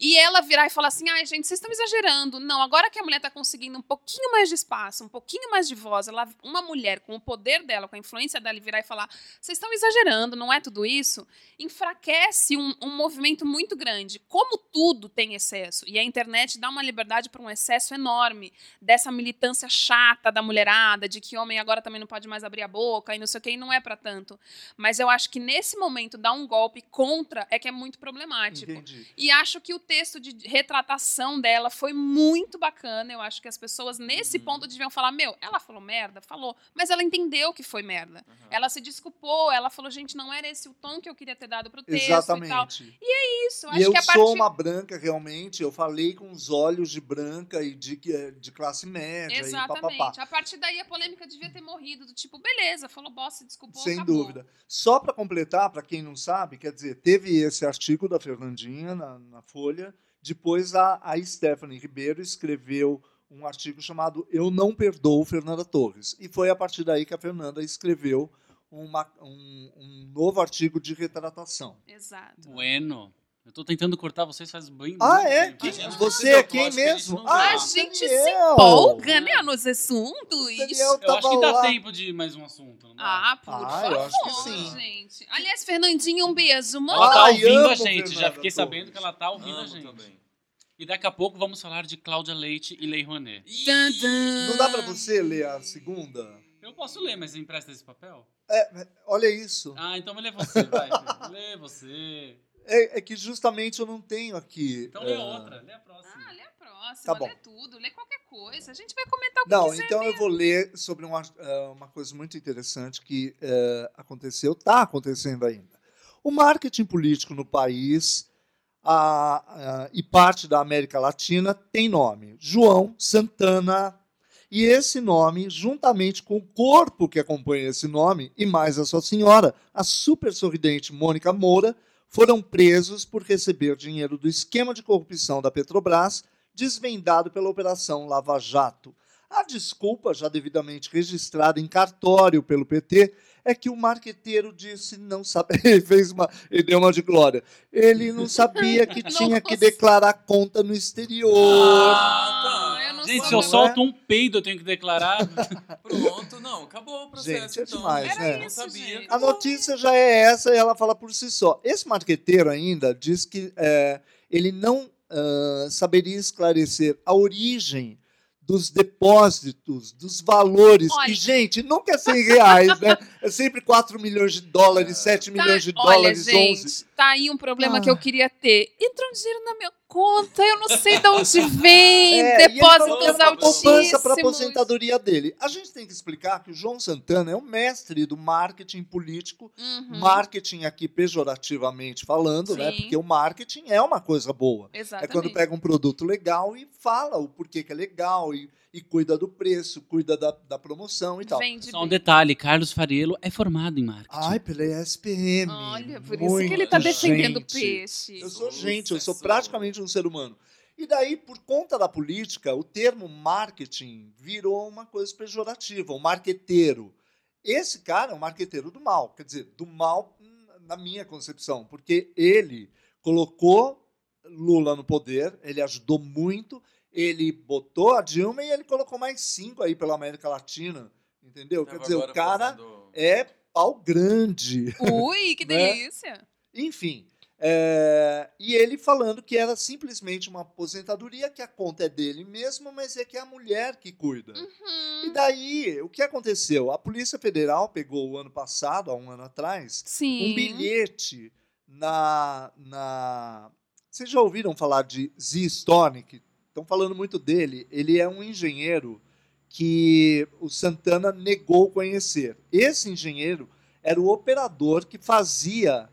E ela virar e falar assim: ai, gente, vocês estão exagerando. Não, agora que a mulher está conseguindo um pouquinho mais de espaço, um pouquinho mais de voz, ela, uma mulher com o poder dela, com a influência dela, virar e falar: vocês estão exagerando, não é tudo isso? Enfraquece um, um movimento muito grande. Como tudo tem excesso, e a internet dá uma liberdade para um excesso enorme dessa militância chata da mulherada, de que homem agora também não pode mais abrir a boca e não sei o que, e não é para tanto. Mas eu acho que nesse momento dar um golpe contra é que é muito problemático. Entendi. E acho que o texto de retratação dela foi muito bacana. Eu acho que as pessoas, nesse Uhum. ponto, deviam falar: Meu, ela falou merda? Falou. Mas ela entendeu que foi merda. Aham. Ela se desculpou, ela falou: Gente, não era esse o tom que eu queria ter dado pro texto e tal. Exatamente. Isso, E eu que a sou partir. uma branca, realmente. Eu falei com os olhos de branca e de, de classe média e papapá. Exatamente. A partir daí a polêmica devia ter morrido. Do tipo, beleza, falou bosta, se desculpou. Sem acabou. dúvida. Só para completar, para quem não sabe, quer dizer, teve esse artigo da Fernandinha na, na Folha. Depois a, a Stephanie Ribeiro escreveu um artigo chamado Eu Não Perdoo Fernanda Torres. E foi a partir daí que a Fernanda escreveu uma- um, um novo artigo de retratação. Exato. Bueno. Eu tô tentando cortar vocês faz bem. Ah, muito é? tempo. Que- A gente você é quem a mesmo? não Ah. A gente se empolga, né, nos assuntos. Daniel Eu acho que dá lá. tempo de mais um assunto. Não? Ah, por Ah, favor, eu acho que sim. gente. Aliás, Fernandinha, um beijo. Manda Ela tá ouvindo a gente. Já Fernanda fiquei Torres. sabendo que ela tá ouvindo a Amo gente. também. E daqui a pouco vamos falar de Cláudia Leite e Lei Rouanet. Não dá pra você ler a segunda? Eu posso ler, mas empresta esse papel? É, olha isso. Ah, então lê você, vai. lê você. É, é que justamente eu não tenho aqui. Então lê é, outra, lê a próxima. Ah, lê a próxima, Tá bom. lê tudo, lê qualquer coisa. A gente vai comentar o que Não, então eu mesmo. vou ler sobre uma, eh, uma coisa muito interessante que eh, aconteceu, está acontecendo ainda. O marketing político no país a- a- e parte da América Latina tem nome: João Santana. E esse nome, juntamente com o corpo que acompanha esse nome, e mais a sua senhora, a super sorridente Mônica Moura, foram presos por receber dinheiro do esquema de corrupção da Petrobras, desvendado pela Operação Lava Jato. A desculpa, já devidamente registrada em cartório pelo PT, é que o marqueteiro disse não sabe. (laughs) Ele fez uma. Ele deu uma de glória. Ele não sabia que (laughs) tinha que declarar conta no exterior. Ah, não Gente, se eu solto um peido, eu tenho que declarar. (laughs) Pronto, não, acabou o processo. Gente, é então. demais, Era né? Isso, sabia. gente. A notícia já é essa e ela fala por si só. Esse marqueteiro ainda diz que é, ele não ah, saberia esclarecer a origem dos depósitos, dos valores. Olha. E, gente, nunca é 100 reais, né? É sempre 4 milhões de dólares, (laughs) 7 milhões de Tá, olha, dólares, gente, 11. Tá aí um problema Ah. que eu queria ter. Entrou um dinheiro na minha conta, eu não sei de onde (laughs) vem, É, depósitos poupança para a altíssimos. aposentadoria dele. A gente tem que explicar que o João Santana é o mestre do marketing político Uhum, Marketing aqui pejorativamente falando, né? Sim. Porque o marketing é uma coisa boa. É Exatamente. quando pega um produto legal e fala o porquê que é legal e, e cuida do preço, cuida da, da promoção e tal. Vende Só um bem. detalhe, Carlos Fariello é formado em marketing. Ai, pela ESPM. Olha, por isso que ele tá gente. defendendo o peixe. Eu sou gente, eu sou praticamente um ser humano. E daí, por conta da política, o termo marketing virou uma coisa pejorativa, o marqueteiro. Esse cara é um marqueteiro do mal, quer dizer, do mal na minha concepção, porque ele colocou Lula no poder, ele ajudou muito, ele botou a Dilma e ele colocou mais cinco aí pela América Latina, entendeu? Quer dizer, o cara fazendo- é pau grande. (laughs) Ui, que Né? delícia. Enfim, é, e ele falando que era simplesmente uma aposentadoria, que a conta é dele mesmo, mas é que é a mulher que cuida. E Hum, daí, o que aconteceu? A Polícia Federal pegou o ano passado, há um ano atrás, sim. um bilhete na, na. Vocês já ouviram falar de Z Stonick? Estão falando muito dele. Ele é um engenheiro que o Santana negou conhecer. Esse engenheiro era o operador que fazia,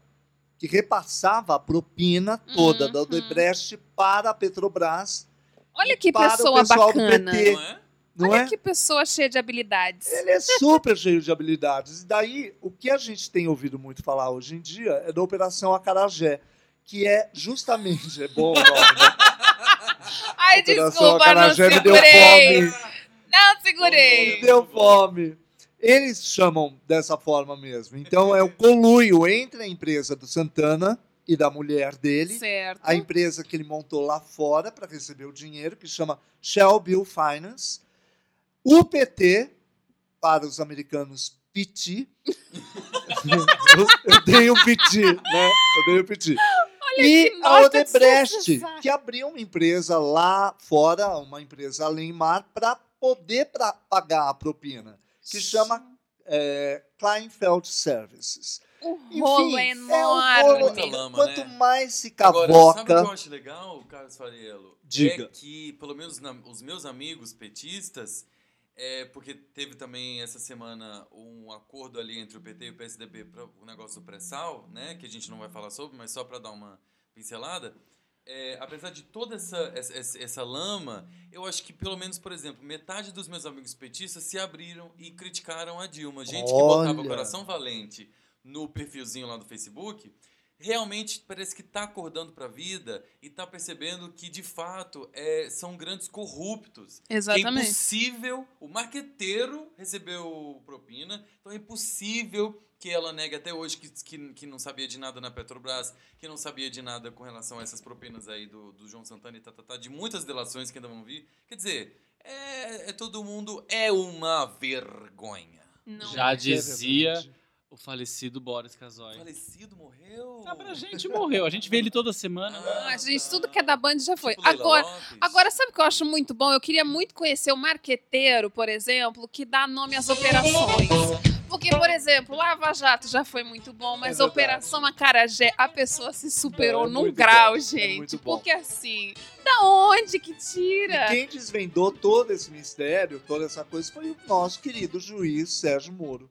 que repassava a propina toda da Uhum. Odebrecht para a Petrobras, Olha que pessoa bacana. PT. Não é? não Olha é? que pessoa cheia de habilidades. Ele é super cheio de habilidades. E daí, o que a gente tem ouvido muito falar hoje em dia é da Operação Acarajé, que é justamente. É bom o nome, né? Ai, desculpa, não segurei. fome. Não segurei. Deu fome. Eles chamam dessa forma mesmo. Então, é o conluio entre a empresa do Santana e da mulher dele. Certo. a empresa que ele montou lá fora para receber o dinheiro, que chama Shell Bill Finance, o PT, para os americanos, PT. (laughs) eu, eu dei um PT, né? Eu dei um PT. E que a Odebrecht, que abriu uma empresa lá fora, uma empresa além mar, para poder pra pagar a propina, que chama é, Kleinfeld Services. O Enfim, rolo é é um enorme. rolo. Muita lama, Quanto né? mais se Agora, cavoca. sabe o que eu acho legal, Carlos Fariello? Diga. É que, pelo menos na- os meus amigos petistas, é, porque teve também essa semana um acordo ali entre o PT e o PSDB para o negócio do pré-sal, né, que a gente não vai falar sobre, mas só para dar uma pincelada. É, apesar de toda essa, essa, essa- lama, eu acho que pelo menos, por exemplo, metade dos meus amigos petistas se abriram e criticaram a Dilma. Gente que botava Olha. o coração valente no perfilzinho lá do Facebook, realmente parece que está acordando para a vida e está percebendo que, de fato, é, são grandes corruptos. É Exatamente. impossível, o marqueteiro recebeu propina, então é impossível que ela negue até hoje que, que, que não sabia de nada na Petrobras, que não sabia de nada com relação a essas propinas aí do, do João Santana e tá, tá, tá, de muitas delações que ainda vão vir. Quer dizer, é, é todo mundo é uma vergonha. Não. Já é dizia verdade. O falecido Boris Casoy. Falecido, morreu? Ah, pra gente morreu. A gente vê ele toda semana. Ah, gente, tudo que é da Band já foi. Tipo Agora, Lopes. agora, sabe o que eu acho muito bom? Eu queria muito conhecer o marqueteiro, por exemplo, que dá nome às operações. Porque, por exemplo, Lava Jato já foi muito bom, mas É. Operação Acarajé, a pessoa se superou Não, é num grau, bom, é gente. muito bom. porque assim, da onde que E tira? quem desvendou todo esse mistério, toda essa coisa, foi o nosso querido juiz Sérgio Moro.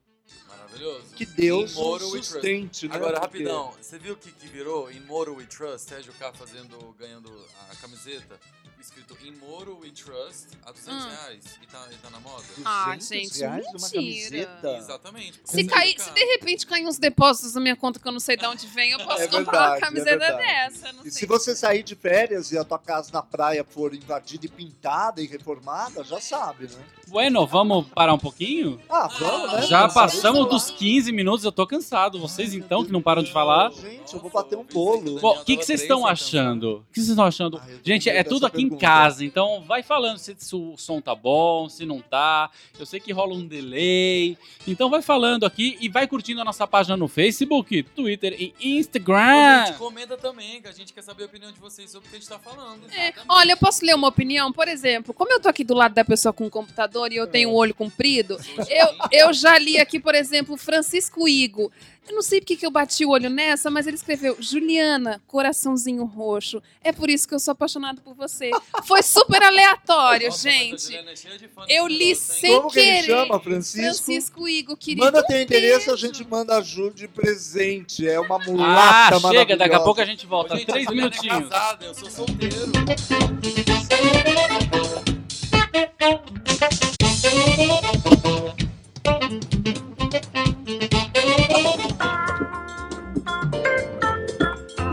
Maravilhoso. Que Deus sustente, né? Agora, Porque- rapidão, você viu o que, que virou? Moro We Trust, Sérgio K fazendo, ganhando a camiseta, escrito In Moro We Trust, a 200 Hum. reais, e tá, e tá na moda? Ah, 200 gente, reais mentira. Exatamente. Se, cair, se de repente cair uns depósitos na minha conta que eu não sei de onde vem, eu posso É comprar verdade, uma é camiseta verdade. dessa. Não E sei. se você sair de férias e a tua casa na praia for invadida e pintada e reformada, já sabe, né? Bueno, vamos parar um pouquinho? Ah, vamos, né? Já Vamos passamos dos 15 minutos, eu tô cansado. Vocês então, que não param de falar. Gente, eu vou bater um bolo. Bom, o que, que vocês estão achando? O que vocês estão achando? Ah, Gente, é tudo aqui em pergunta. casa, então vai falando se, se o som tá bom, se não tá. Eu sei que rola um delay. Então vai falando aqui e vai curtindo a nossa página no Facebook, Twitter e Instagram. Gente, comenta também, que a gente quer saber a opinião de vocês sobre o que a gente tá falando. É, olha, eu posso ler uma opinião? Por exemplo, como eu tô aqui do lado da pessoa com o computador e eu tenho o olho comprido, eu, eu já li aqui, por exemplo, Francisco Igo. Eu não sei porque que eu bati o olho nessa, mas ele escreveu Juliana, coraçãozinho roxo. É por isso que eu sou apaixonado por você. Foi super aleatório, Nossa, gente. Juliana é cheia de fã Eu li sem Como que ele querer. chama, Francisco? Francisco Igo, querido. Manda teu um endereço, a gente manda a Ju de presente. É uma Ah, mulata chega, daqui a pouco a gente Ô, volta. gente, Três É minutinhos. casada, eu sou solteiro.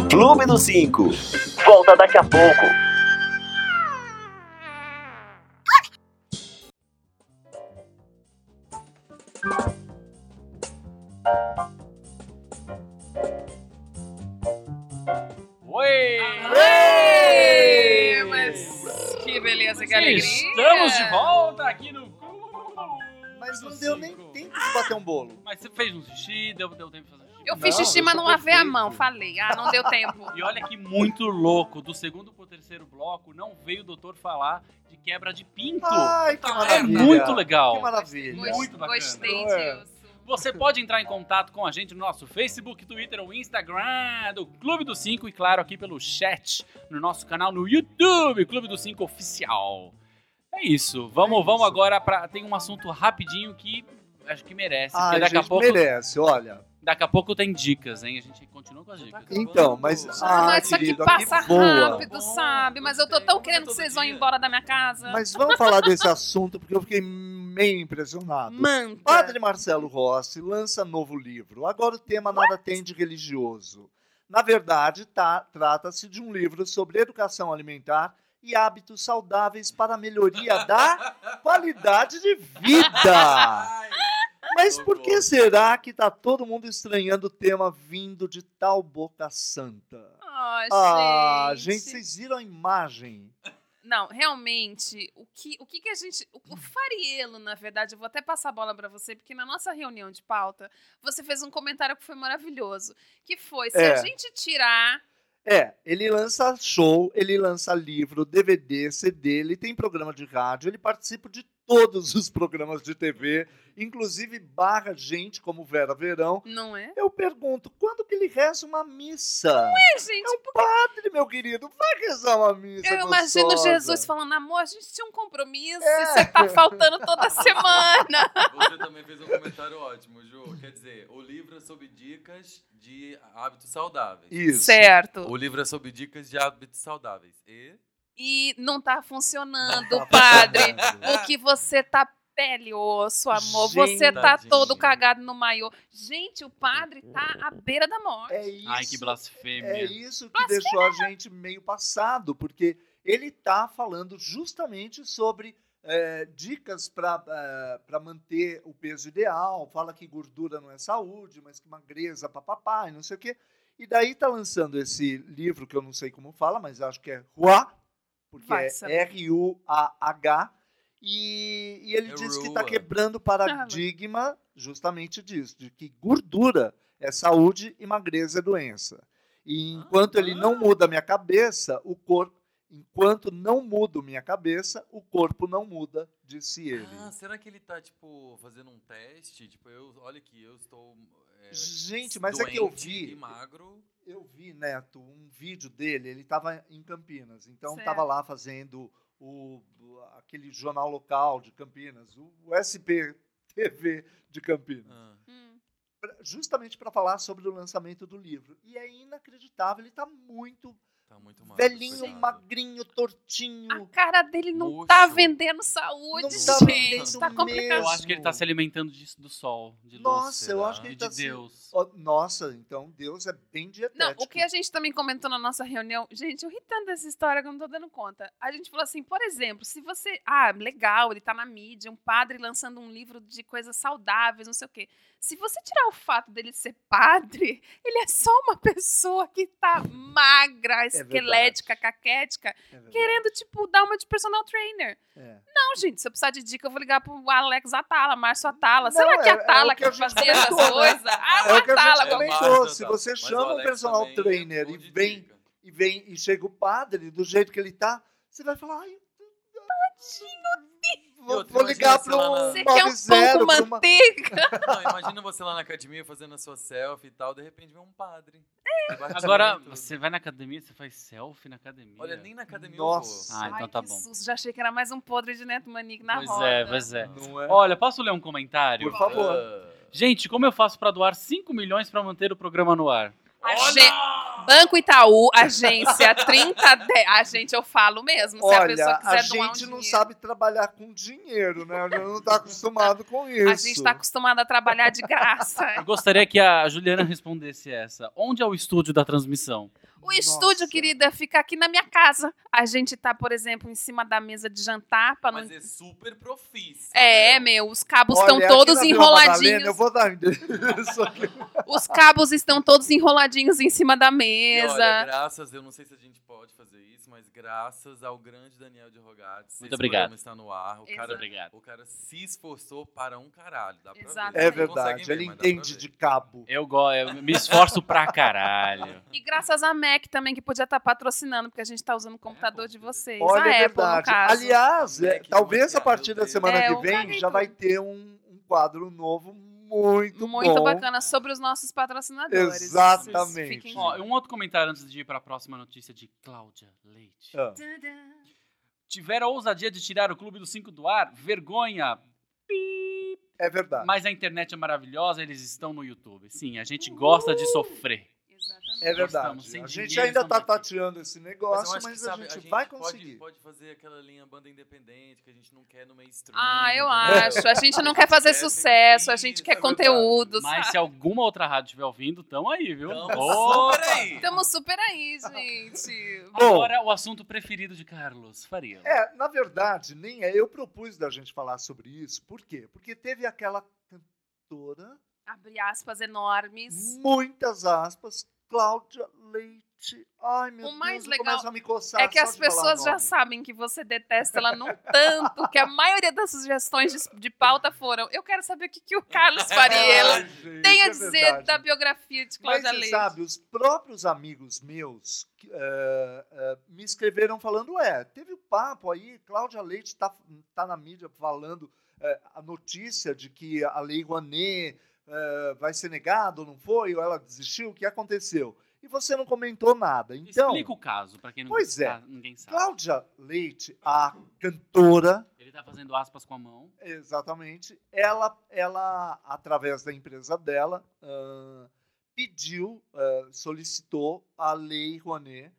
Clube do 5. Volta daqui a pouco. Oi! Mas que beleza, que alegria. Estamos de volta aqui no Mas não deu nem tempo de bater um bolo. Mas você fez um xixi, deu, deu tempo de fazer um. Eu Não, fiz xixi, mas não lavei a mão. Falei, ah, não deu tempo. E olha que muito louco, do segundo pro terceiro bloco, não veio o doutor falar de quebra de pinto. Ai, que é maravilha. muito legal. Que maravilha. Gost- Muito bacana. Gostei É. disso. Você pode entrar em contato com a gente no nosso Facebook, Twitter ou Instagram do Clube do 5 e, claro, aqui pelo chat no nosso canal no YouTube, Clube do 5 Oficial. É isso. Vamos, É vamos isso. agora para tem um assunto rapidinho que acho que merece, Ah, daqui a gente pouco, merece, olha. Daqui a pouco tem dicas, hein? A gente continua com as dicas. Então, mas... Ah, mas isso aqui querido, passa aqui voa. rápido, Bom, sabe? Mas eu tô tão querendo que vocês vão embora da minha casa. Mas vamos falar desse assunto, porque eu fiquei meio impressionado. Manta. Padre Marcelo Rossi lança novo livro. Agora o tema nada tem de religioso. Na verdade, tá- trata-se de um livro sobre educação alimentar e hábitos saudáveis para a melhoria da (laughs) qualidade de vida. Mas por que será que tá todo mundo estranhando o tema vindo de tal boca santa? Ah, Ah, gente. gente, vocês viram a imagem? Não, realmente, o que, o que que a gente. O, o Farielo, na verdade, eu vou até passar a bola pra você, porque na nossa reunião de pauta, você fez um comentário que foi maravilhoso. Que foi: se É. a gente tirar. É, ele lança show, ele lança livro, DVD, CD, ele tem programa de rádio, ele participa de todos os programas de TV, inclusive barra gente como Vera Verão. Não é? Eu pergunto, quando que ele reza uma missa? É, gente, É um padre, meu querido, vai rezar uma missa eu imagino gostosa. Jesus falando, amor, a gente tinha um compromisso É. e você tá faltando toda (laughs) semana. Você também fez um comentário ótimo, Ju. Quer dizer, o livro é sobre dicas de hábitos saudáveis. Isso. Certo. O livro é sobre dicas de hábitos saudáveis. E E não tá funcionando, Tá padre. funcionando. Porque você tá pele e osso, amor. Gente, você tá todo cagado no maiô. Gente, o padre tá à beira da morte. É isso. Ai, que blasfêmia. É isso que deixou a gente meio passado, porque ele está falando justamente sobre é, dicas para manter o peso ideal. Fala que gordura não é saúde, mas que magreza, papapá, e não sei o quê. E daí está lançando esse livro, que eu não sei como fala, mas acho que é Ruá, porque Vai é. R-U-A-H. E, e ele É diz que está Rua. quebrando o paradigma justamente disso, de que gordura é saúde e magreza é doença. E enquanto ele não muda a minha cabeça, o corpo. Enquanto não mudo minha cabeça, o corpo não muda, disse ele. Ah, será que ele tá, tipo, fazendo um teste? Tipo, eu, olha aqui, eu estou. é, Gente, mas é que eu vi. E magro. Eu vi, Neto, um vídeo dele, ele estava em Campinas, então estava lá fazendo o, aquele jornal local de Campinas, o, o SP TV de Campinas, Ah, Hum. pra- justamente para falar sobre o lançamento do livro. E é inacreditável, ele está muito tá muito magro. velhinho, coitado. magrinho, tortinho. A cara dele não tá vendendo saúde, Não tá gente. vendendo Tá complicado. Eu acho que ele tá se alimentando disso do sol, de luz. Nossa, eu será? acho que ele de se... Deus. Nossa, então Deus é bem dietético. Não, o que a gente também comentou na nossa reunião, gente, eu ri tanto dessa história que eu não tô dando conta. A gente falou assim, por exemplo, se você. Ah, legal, ele tá na mídia, um padre lançando um livro de coisas saudáveis, não sei o quê. Se você tirar o fato dele ser padre, ele é só uma pessoa que tá magra, esquelética, caquética, É querendo, tipo, dar uma de personal trainer. É. Não, gente, se eu precisar de dica, eu vou ligar pro Alex Atala, Márcio Atala. Sei lá que é- Atala é o que que fazia essas né? coisas. Ah, É o Atala, é comentou. Mas Se você Alex chama um personal é trainer e vem dica. e vem e chega o padre do jeito que ele tá, você vai falar, ai, vou, vou ligar você para lá um Você quer um pão 90, com uma- manteiga? (laughs) Não, imagina você lá na academia fazendo a sua selfie e tal, de repente vem um padre. Te Agora, você vai na academia, você faz selfie na academia. Olha, nem na academia Nossa. eu vou. Ah, então Ai, tá que bom. susto, já achei que era mais um podre de Neto Manique na Pois roda. é, pois é. Não é? Olha, posso ler um comentário? Por favor. Ah. Gente, como eu faço pra doar 5 milhões pra manter o programa no ar? Agen- Banco Itaú, agência 3010. Ah, gente, eu falo mesmo. Se a Olha, pessoa a, quiser doar um gente não dinheiro. sabe trabalhar com dinheiro, né? A gente não tá acostumado com isso. A gente tá acostumado a trabalhar de graça. Eu gostaria que a Juliana respondesse essa. Onde é o estúdio da transmissão? O estúdio, Nossa. querida, fica aqui na minha casa. A gente tá, por exemplo, em cima da mesa de jantar para não. Mas é super profício. É, né? meu, os cabos Olha, estão todos enroladinhos. Eu vou dar. (laughs) Os cabos estão todos enroladinhos em cima da E mesa. olha, graças, eu não sei se a gente pode fazer isso, mas graças ao grande Daniel de Rogatis. Muito obrigado. está no ar. O Exato. cara, obrigado. o cara se esforçou para um caralho. Dá pra Exato. ver. É Vocês não verdade, ver, ele pra entende ver. de cabo. Eu, go- eu me esforço pra caralho. E graças à Mac também, que podia estar patrocinando, porque a gente tá usando o computador Apple, de vocês. Olha, a é Apple, no verdade. caso. Aliás, A é, Mac talvez a partir da semana É, que vem já vai ter um, um quadro novo muito, Muito bom. bacana sobre os nossos patrocinadores. Exatamente. Fiquem Ó, um outro comentário antes de ir pra próxima notícia de Cláudia Leite. Ah, Tiveram a ousadia de tirar o Clube dos Cinco do ar? Vergonha. é verdade. Mas a internet é maravilhosa, eles estão no YouTube. Sim, a gente gosta de sofrer. É verdade. sem A gente ainda está tateando esse Mas negócio, acho mas, que, a, sabe, gente vai pode- conseguir. Pode, fazer aquela linha banda independente que a gente não quer no mainstream. Ah, eu acho. A gente não quer fazer (laughs) É, sucesso, a gente é quer verdade. conteúdo, Mas sabe? se alguma outra rádio estiver ouvindo, tamo aí, viu? Tamo Opa! super aí. Estamos super aí, gente. Bom. Agora o assunto preferido de Carlos Faria. É, na verdade, nem é. Eu propus da gente falar sobre isso. Por quê? Porque teve aquela cantora, Abre aspas enormes. muitas aspas, Cláudia Leite. Ai, meu O mais Deus, eu legal me coçar É que as pessoas já sabem que você detesta ela num tanto que a maioria das sugestões de, de pauta foram. Eu quero saber o que, que o Carlos (laughs) Fariello gente, tem a é dizer verdade. da biografia de Mas Cláudia você Leite. sabe, os próprios amigos meus que, eh, eh, me escreveram falando, é, teve o papo aí, Cláudia Leite está tá na mídia falando eh, a notícia de que a Lei Rouanet eh, vai ser negada ou não foi, ou ela desistiu, o que aconteceu? E você não comentou nada. Então, Explica o caso, pra quem não Pois é. tá- ninguém sabe. Cláudia Leite, a cantora, Ele tá fazendo aspas com a mão. Exatamente. Ela, ela através da empresa dela, ah, pediu, ah, solicitou a Lei Rouanet.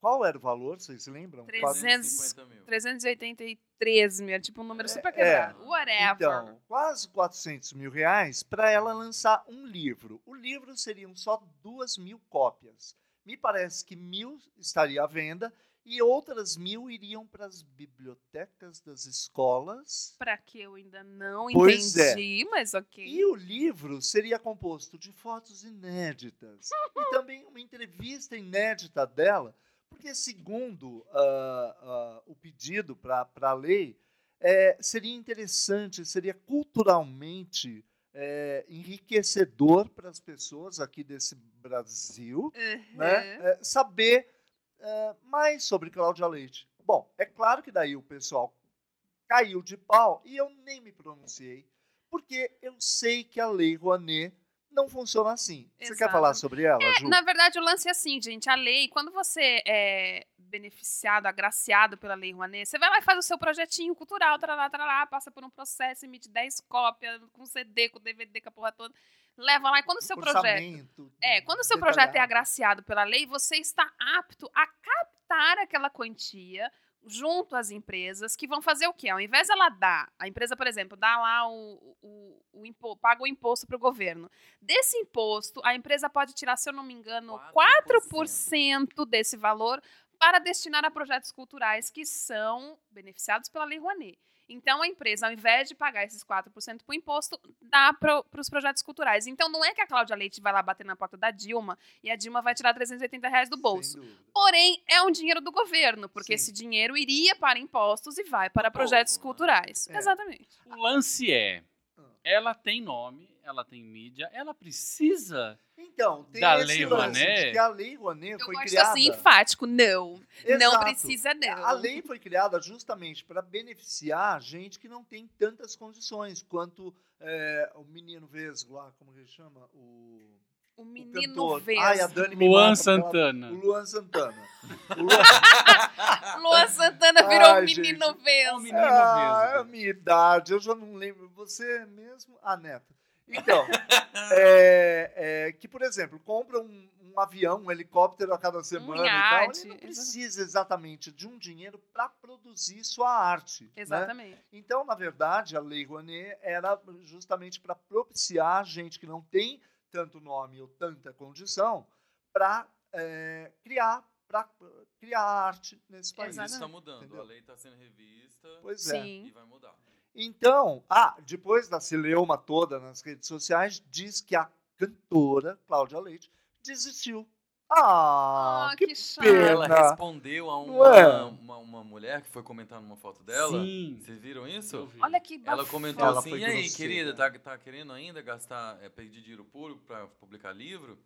Qual era o valor? Vocês se lembram? Treze- Quase- 350 mil. 383 mil, é tipo um número super É, quebrado. Whatever. Então, quase 400 mil reais para ela lançar um livro. O livro seriam só duas mil cópias. Me parece que mil estaria à venda e outras mil iriam para as bibliotecas das escolas. Pra que eu ainda não Pois é. entendi, mas ok. E o livro seria composto de fotos inéditas e também uma entrevista inédita dela, porque, segundo ah, ah, o pedido para a lei, é, seria interessante, seria culturalmente é, enriquecedor para as pessoas aqui desse Brasil né, Uhum. é, saber é, mais sobre Cláudia Leite. Bom, é claro que daí o pessoal caiu de pau e eu nem me pronunciei, porque eu sei que a Lei Rouanet não funciona assim. Você quer Exato. falar sobre ela, Ju? Na verdade, o lance é assim, gente. A lei, quando você é beneficiado, agraciado pela Lei Rouanet, você vai lá e faz o seu projetinho cultural, tarará, tarará, passa por um processo, emite 10 cópias, com CD, com DVD, com a porra toda. Leva lá e quando o seu projeto. É, quando o seu projeto é detalhado. agraciado pela lei, você está apto a captar aquela quantia junto às empresas que vão fazer o quê? Ao invés dela dar, a empresa, por exemplo, dá lá o, o, o paga o imposto para o governo. Desse imposto, a empresa pode tirar, se eu não me engano, 4% desse valor para destinar a projetos culturais que são beneficiados pela Lei Rouanet. Então, a empresa, ao invés de pagar esses 4% para o imposto, dá para os projetos culturais. Então, não é que a Cláudia Leite vai lá bater na porta da Dilma e a Dilma vai tirar 380 reais do bolso. Porém, é um dinheiro do governo, porque Sim. esse dinheiro iria para impostos e vai para projetos povo, né? culturais. É. Exatamente. O lance é. Ela tem nome, ela tem mídia, ela precisa. Então, tem Da esse Lei Rouanet? que a Lei Rouanet Eu foi gosto criada... assim, enfático. Não. Não Exato. precisa, não. A lei foi criada justamente para beneficiar gente que não tem tantas condições quanto é, o menino Vesgo lá, como que ele chama? O, O o menino cantor. Vesgo. Ai, a Dani me Luan porque ela- Santana. O Luan Santana. O (laughs) Luan... Luan Santana virou Ai, um menino gente. Vesgo. Menino ah, Vesgo. é a minha idade, eu já não lembro. Você mesmo? Ah, Neto. Então, (laughs) é, é, que, por exemplo, compra um, um avião, um helicóptero a cada semana e tal, ele não precisa exatamente de um dinheiro para produzir sua arte. né? Exatamente. Então, na verdade, a Lei Rouanet era justamente para propiciar gente que não tem tanto nome ou tanta condição para criar, para criar arte nesse país. Mas isso está mudando. Entendeu? A lei está sendo revista Pois é. Sim. e vai mudar. Então, ah, depois da celeuma toda nas redes sociais, diz que a cantora Cláudia Leite desistiu. Ah, Ah, que, que chato. pena. Ela respondeu a uma, é? uma, uma mulher que foi comentar numa foto dela. Sim. Vocês viram isso? Olha que Ela bafão. comentou Ela assim, e aí, grosseira. querida, tá, tá querendo ainda gastar, é, pedir dinheiro público para publicar livro?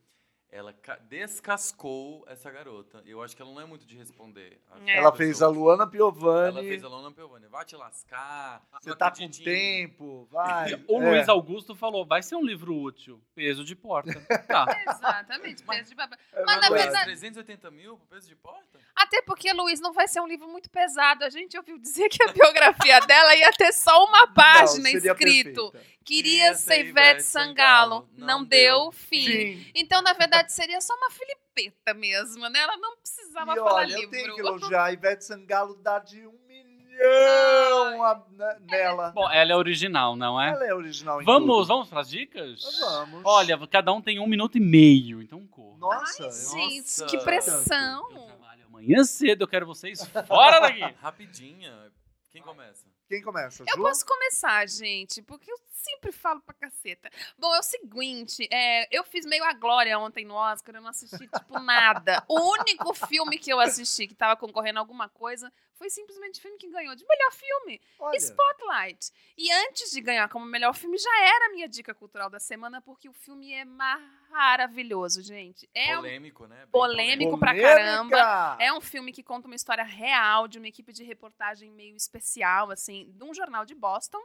Ela ca- descascou essa garota. Eu acho que ela não é muito de responder. É. Ela fez a Luana Piovani. Ela fez a Lona Piovani. Vai te lascar. Você não tá com tempo, vai. (laughs) O É. Luiz Augusto falou, vai ser um livro útil. Peso de porta. Tá. (laughs) Exatamente. peso de papel. É Mas, na verdade. verdade- 380 mil pro peso de porta? Até porque, Luiz, não vai ser um livro muito pesado. A gente ouviu dizer que a biografia (laughs) dela ia ter só uma página Não, escrito. perfeita. Queria ser Ivete Sangalo. Não, deu fim. Sim. Então, na verdade, seria só uma filipeta mesmo, né? Ela não precisava E falar olha, livro. eu tenho que (laughs) elogiar. A Ivete Sangalo dá de um milhão a- na- nela. Bom, ela é original, não é? Ela é original em Vamos, tudo. vamos pras dicas? Vamos. Olha, cada um tem um minuto e meio, então corra. Nossa, Ai, eu- gente, Nossa. que Eu pressão. trabalho amanhã cedo, eu quero vocês fora daqui. (laughs) Rapidinha. Quem começa? quem começa? Eu Ju? posso começar, gente, porque eu sempre falo pra caceta. Bom, é o seguinte, é, eu fiz meio a glória ontem no Oscar, eu não assisti, tipo, nada. O único filme que eu assisti que tava concorrendo a alguma coisa foi simplesmente o filme que ganhou de melhor filme, Olha, Spotlight. E antes de ganhar como melhor filme, já era a minha dica cultural da semana, porque o filme é maravilhoso, gente. É um polêmico, né? Bem polêmico pra caramba. É um filme que conta uma história real de uma equipe de reportagem meio especial, assim, de um jornal de Boston.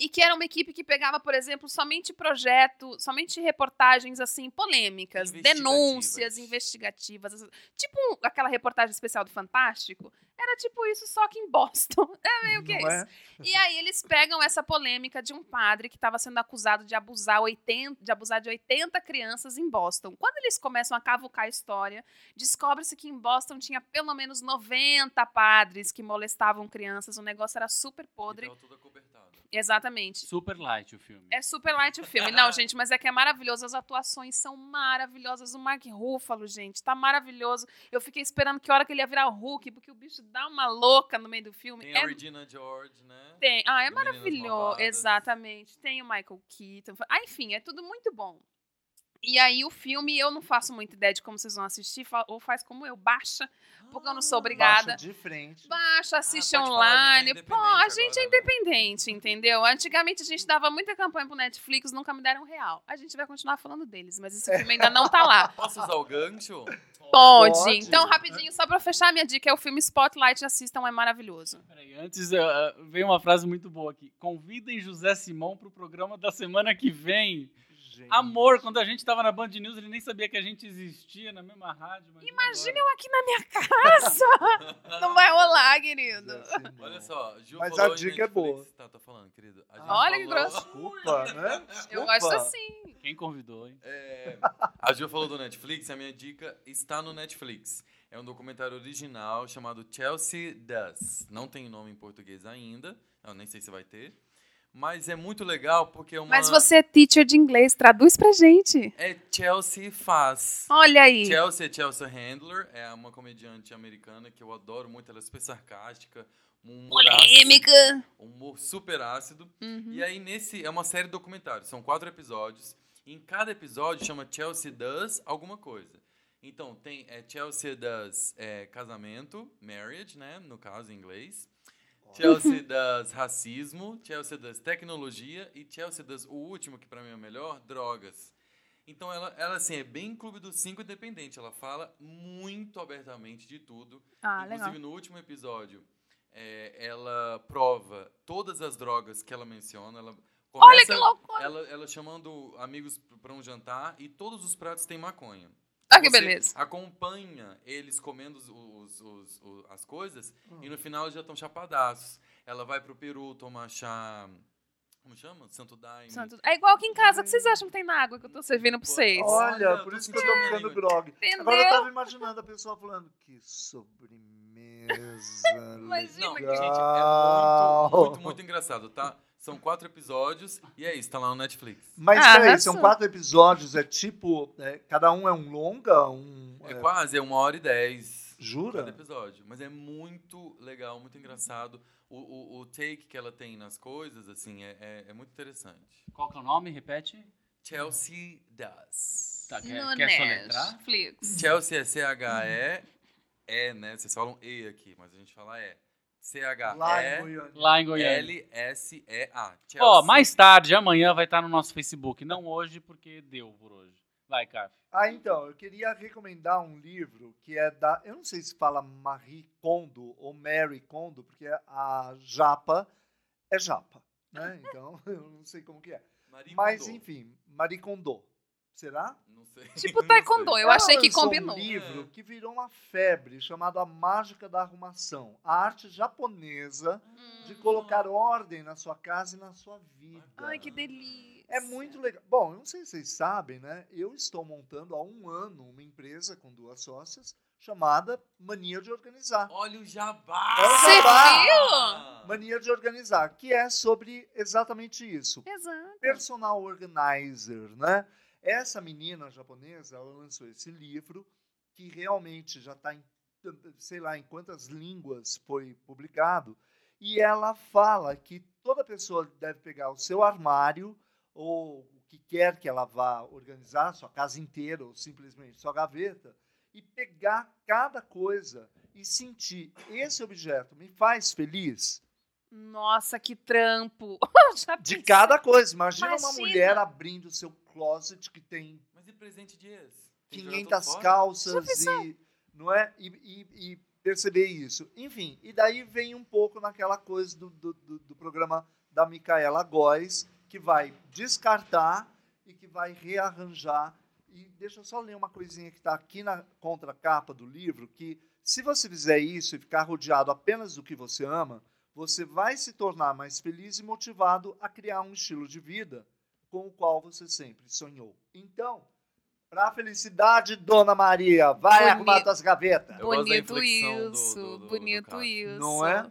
E que era uma equipe que pegava, por exemplo, somente projeto, somente reportagens assim polêmicas, Investigativas. denúncias investigativas, tipo aquela reportagem especial do Fantástico. Era tipo isso, só que em Boston. (laughs) É meio que Não isso. é? E aí eles pegam essa polêmica de um padre que estava sendo acusado de abusar 80, de abusar de 80 crianças em Boston. Quando eles começam a cavucar a história, descobre-se que em Boston tinha pelo menos 90 padres que molestavam crianças. O negócio era super podre. Então, tudo acobertado. Exatamente. Super light o filme. É super light o filme. Não, gente, mas é que é maravilhoso. As atuações são maravilhosas. O Mark Ruffalo, gente, tá maravilhoso. Eu fiquei esperando que hora que ele ia virar o Hulk, porque o bicho dá uma louca no meio do filme. Tem é a Regina George, né? tem. Ah, é maravilhoso. Exatamente. Tem o Michael Keaton. Ah, enfim, é tudo muito bom. E aí o filme, eu não faço muita ideia de como vocês vão assistir, ou faz como eu, baixa, porque eu não sou obrigada. Baixa de frente. Baixa, assiste pode falar, a gente é online. Pô, a independente gente é agora, né? independente, entendeu? Antigamente a gente dava muita campanha pro Netflix, nunca me deram um real. A gente vai continuar falando deles, mas esse filme ainda não tá lá. (laughs) Posso usar o gancho? Pode. Pode. Então, rapidinho, só pra fechar a minha dica, é o filme Spotlight, assistam, é maravilhoso. Peraí, antes uh, veio uma frase muito boa aqui. Convidem José Simão pro programa da semana que vem. Gente. Amor, quando a gente tava na Band News, ele nem sabia que a gente existia na mesma rádio. Imagina eu aqui na minha casa. (laughs) não vai rolar, querido. Simão. Olha só, Gil Mas falou a dica é Netflix. boa. Tá, tá falando, querido. Olha que falou- grosso. Desculpa, né? (laughs) Eu Desculpa. gosto assim. Quem convidou, hein? É, a Gil falou do Netflix, a minha dica está no Netflix. É um documentário original chamado Chelsea Does. Não tem nome em português ainda, eu nem sei se vai ter. Mas é muito legal porque é uma. Mas você é teacher de inglês, traduz pra gente. É Chelsea Faz. Olha aí. Chelsea é Chelsea Handler, é uma comediante americana que eu adoro muito, ela é super sarcástica, um humor ácido, Polêmica. um humor super ácido. Uhum. E aí, nesse. É uma série documentário, são quatro episódios. Em cada episódio chama Chelsea Does alguma coisa. Então, tem é, Chelsea Does é, casamento, marriage, né? No caso, em inglês. Chelsea (laughs) Does racismo, Chelsea Does tecnologia e Chelsea Does o último, que pra mim é o melhor, drogas. Então, ela, ela assim, é bem Clube dos Cinco independente. Ela fala muito abertamente de tudo. Ah, Inclusive, legal. no último episódio, é, ela prova todas as drogas que ela menciona. Ela Olha começa que loucura. ela, ela chamando amigos para um jantar e todos os pratos têm maconha. Ah, que Você beleza. Acompanha eles comendo os, os- os- os- as coisas Hum. e no final eles já estão chapadaços. Ela vai pro Peru tomar chá. Como chama? Santo Daime. Santo- É igual aqui em casa. O que vocês acham que tem na água que eu tô servindo pra vocês? Olha, por isso que eu tô ficando grog. Entendeu? Agora eu tava imaginando a pessoa falando que sobremesa. (laughs) Imagina Não, que- gente, é legal. muito, muito, muito engraçado, tá? São quatro episódios e é isso, tá lá no Netflix. Mas Ah, peraí, arrasou. são quatro episódios, é tipo, é, cada um é um longa, um. É, é, quase, é uma hora e dez. Jura? Cada episódio. Mas é muito legal, muito engraçado. O, o, o take que ela tem nas coisas, assim, é, é, é muito interessante. Qual que é o nome? Repete. Chelsea Does. Tá, quer, No quer soletrar? Netflix. Chelsea é C-H-E, é, né? Vocês falam E aqui, mas a gente fala E. Lá em. Goiânia. Lá em Goiânia. L-S-E-A. Ó, mais tarde, amanhã vai estar no nosso Facebook. Não hoje, porque deu por hoje. Vai, Caf. Ah, então, eu queria recomendar um livro que é da. Eu não sei se fala Marie Kondo ou Mary Kondo, porque a japa é japa, né? (laughs) Então, (laughs) eu não sei como que é. Marie Mas, Kondo. enfim, Marie Kondo. Será? Não sei. (laughs) Tipo taekwondo, eu achei que combinou. um livro que virou uma febre, chamado A Mágica da Arrumação. A arte japonesa de colocar ordem na sua casa e na sua vida. Ai, que delícia. É muito legal. Bom, eu não sei se vocês sabem, né? Eu estou montando há um ano uma empresa com duas sócias chamada Mania de Organizar. Olha o jabá! É o Você jabá! Mania de Organizar, que é sobre exatamente isso. Exato. Personal Organizer, né? Essa menina japonesa, ela lançou esse livro que realmente já está em, sei lá, em quantas línguas foi publicado. E ela fala que toda pessoa deve pegar o seu armário ou o que quer que ela vá organizar, sua casa inteira ou simplesmente sua gaveta, e pegar cada coisa e sentir esse objeto me faz feliz Nossa, que trampo. (laughs) Já de cada coisa. Imagina, uma Imagina. mulher abrindo o seu closet que tem Mas e presente de ex? Tem que jogar 500 tudo fora? calças e não é e, e- e perceber isso. Enfim, e daí vem um pouco naquela coisa do, do, do- do programa da Micaela Góes, que vai descartar e que vai rearranjar. E deixa eu só ler uma coisinha que está aqui na contracapa do livro, que se você fizer isso e ficar rodeado apenas do que você ama, você vai se tornar mais feliz e motivado a criar um estilo de vida com o qual você sempre sonhou. Então, para a felicidade, Dona Maria, vai Bonito. arrumar suas gavetas. Bonito isso, do- do- do bonito isso. Não é?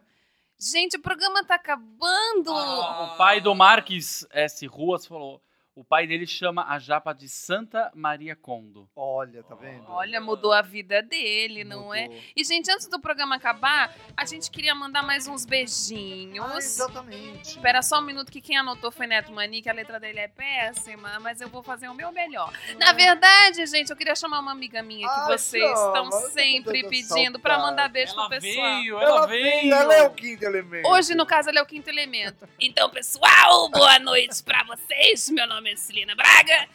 Gente, o programa tá acabando. O pai do Marques S. Ruas falou: O pai dele chama a japa de Santa Maria Condo. Olha, tá vendo? Olha, mudou a vida dele, não é? Mudou. E, gente, antes do programa acabar, a gente queria mandar mais uns Ah, beijinhos. exatamente. Espera só um minuto que quem anotou foi Neto Mani, que a letra dele é péssima, mas eu vou fazer o meu melhor. Na verdade, gente, eu queria chamar uma amiga minha que Ah, vocês chama, estão sempre pedindo pra saudade. mandar beijo ela pro pessoal. veio, ela, veio. Ela é o quinto elemento. Hoje, no caso, ele é o quinto elemento. Então, pessoal, boa noite pra vocês. Meu nome é Celina Braga.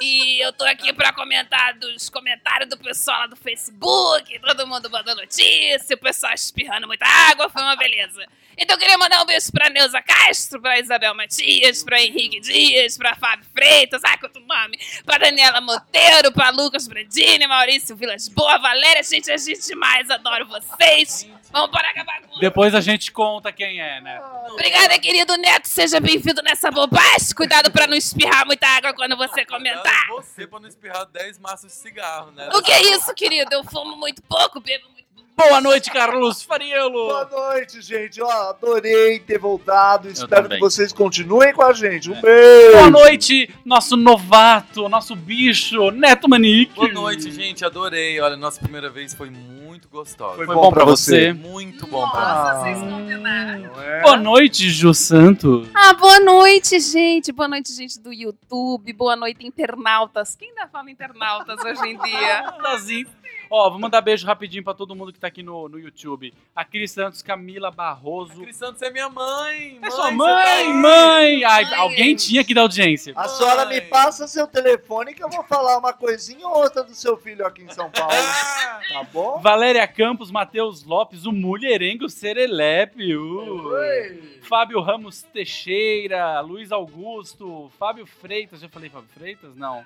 E eu tô aqui pra comentar dos comentários do pessoal lá do Facebook. Todo mundo mandou notícia, o pessoal espirrando muita água, foi uma beleza. Então eu queria mandar um beijo pra Neuza Castro, pra Isabel Matias, pra Henrique Dias, pra Fábio Freitas, ai quanto nome, pra Daniela Monteiro, pra Lucas Brandini, Maurício Vilas Boa, Valéria, gente, a gente demais, adoro vocês. Vamos para acabar com Depois a gente conta quem é, né? Obrigada, querido Neto. Seja bem-vindo nessa bobagem. Cuidado pra não espirrar muita água quando você comentar. Você pra não espirrar 10 maços de cigarro, né? O que é isso, querido? Eu fumo muito pouco, bebo muito. Boa noite, Carlos Fariello. Boa noite, gente. Ó, adorei ter voltado. Espero também. que vocês continuem com a gente. Um beijo. Boa noite, nosso novato, nosso bicho, Neto Manique. Boa noite, gente. Adorei. Olha, nossa primeira vez foi muito gostosa. Foi Foi bom pra você? Muito bom pra Nossa, Ah. vocês combinaram. Não é? Boa noite, Ju Santos. Ah, boa noite, gente. Boa noite, gente do YouTube. Boa noite, internautas. Quem ainda fala internautas hoje em dia? (laughs) Dazinho. Ó, vou mandar beijo rapidinho pra todo mundo que tá aqui no, no YouTube. A Cris Santos, Camila Barroso. Cris Santos é minha mãe. É mãe, sua você mãe, tá mãe! Ai, Mãe. alguém tinha que dar audiência. A senhora me Mãe. passa seu telefone que eu vou falar uma coisinha ou outra do seu filho aqui em São Paulo. Ah, Tá bom? Valéria Campos, Matheus Lopes, o mulherengo Serelepe. uh. Oi. Fábio Ramos Teixeira, Luiz Augusto, Fábio Freitas. Já falei Fábio Freitas? Não.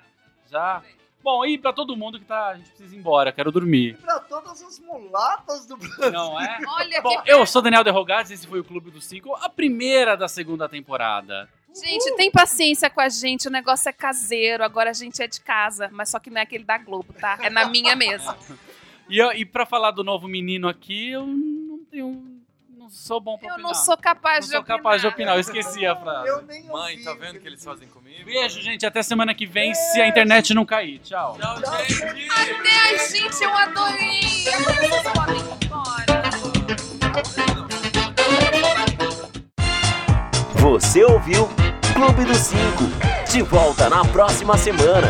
Já? Bom, e pra todo mundo que tá. A gente precisa ir embora, quero dormir. Pra todas as mulatas do Brasil. Não é? Olha Bom, que. eu sou Daniel Derrogados, esse foi o Clube dos Cinco, a primeira da segunda temporada. Gente, tem paciência com a gente. O negócio é caseiro. Agora a gente é de casa. Mas só que não é aquele da Globo, tá? É na minha mesmo. (laughs) E, eu, e pra falar do novo menino aqui, eu não tenho. Não sou bom pra Eu opinar. não sou capaz Não de sou opinar. capaz de opinar, eu esqueci a frase. Eu nem Mãe, ouvi tá o vendo o que ele eles fazem comigo? Beijo, gente. Até semana que vem, se a internet não cair. Tchau. Tchau, gente. Ai, gente, eu adorei. Agora vocês podem ir embora. Você ouviu Clube dos Cinco. De volta na próxima semana.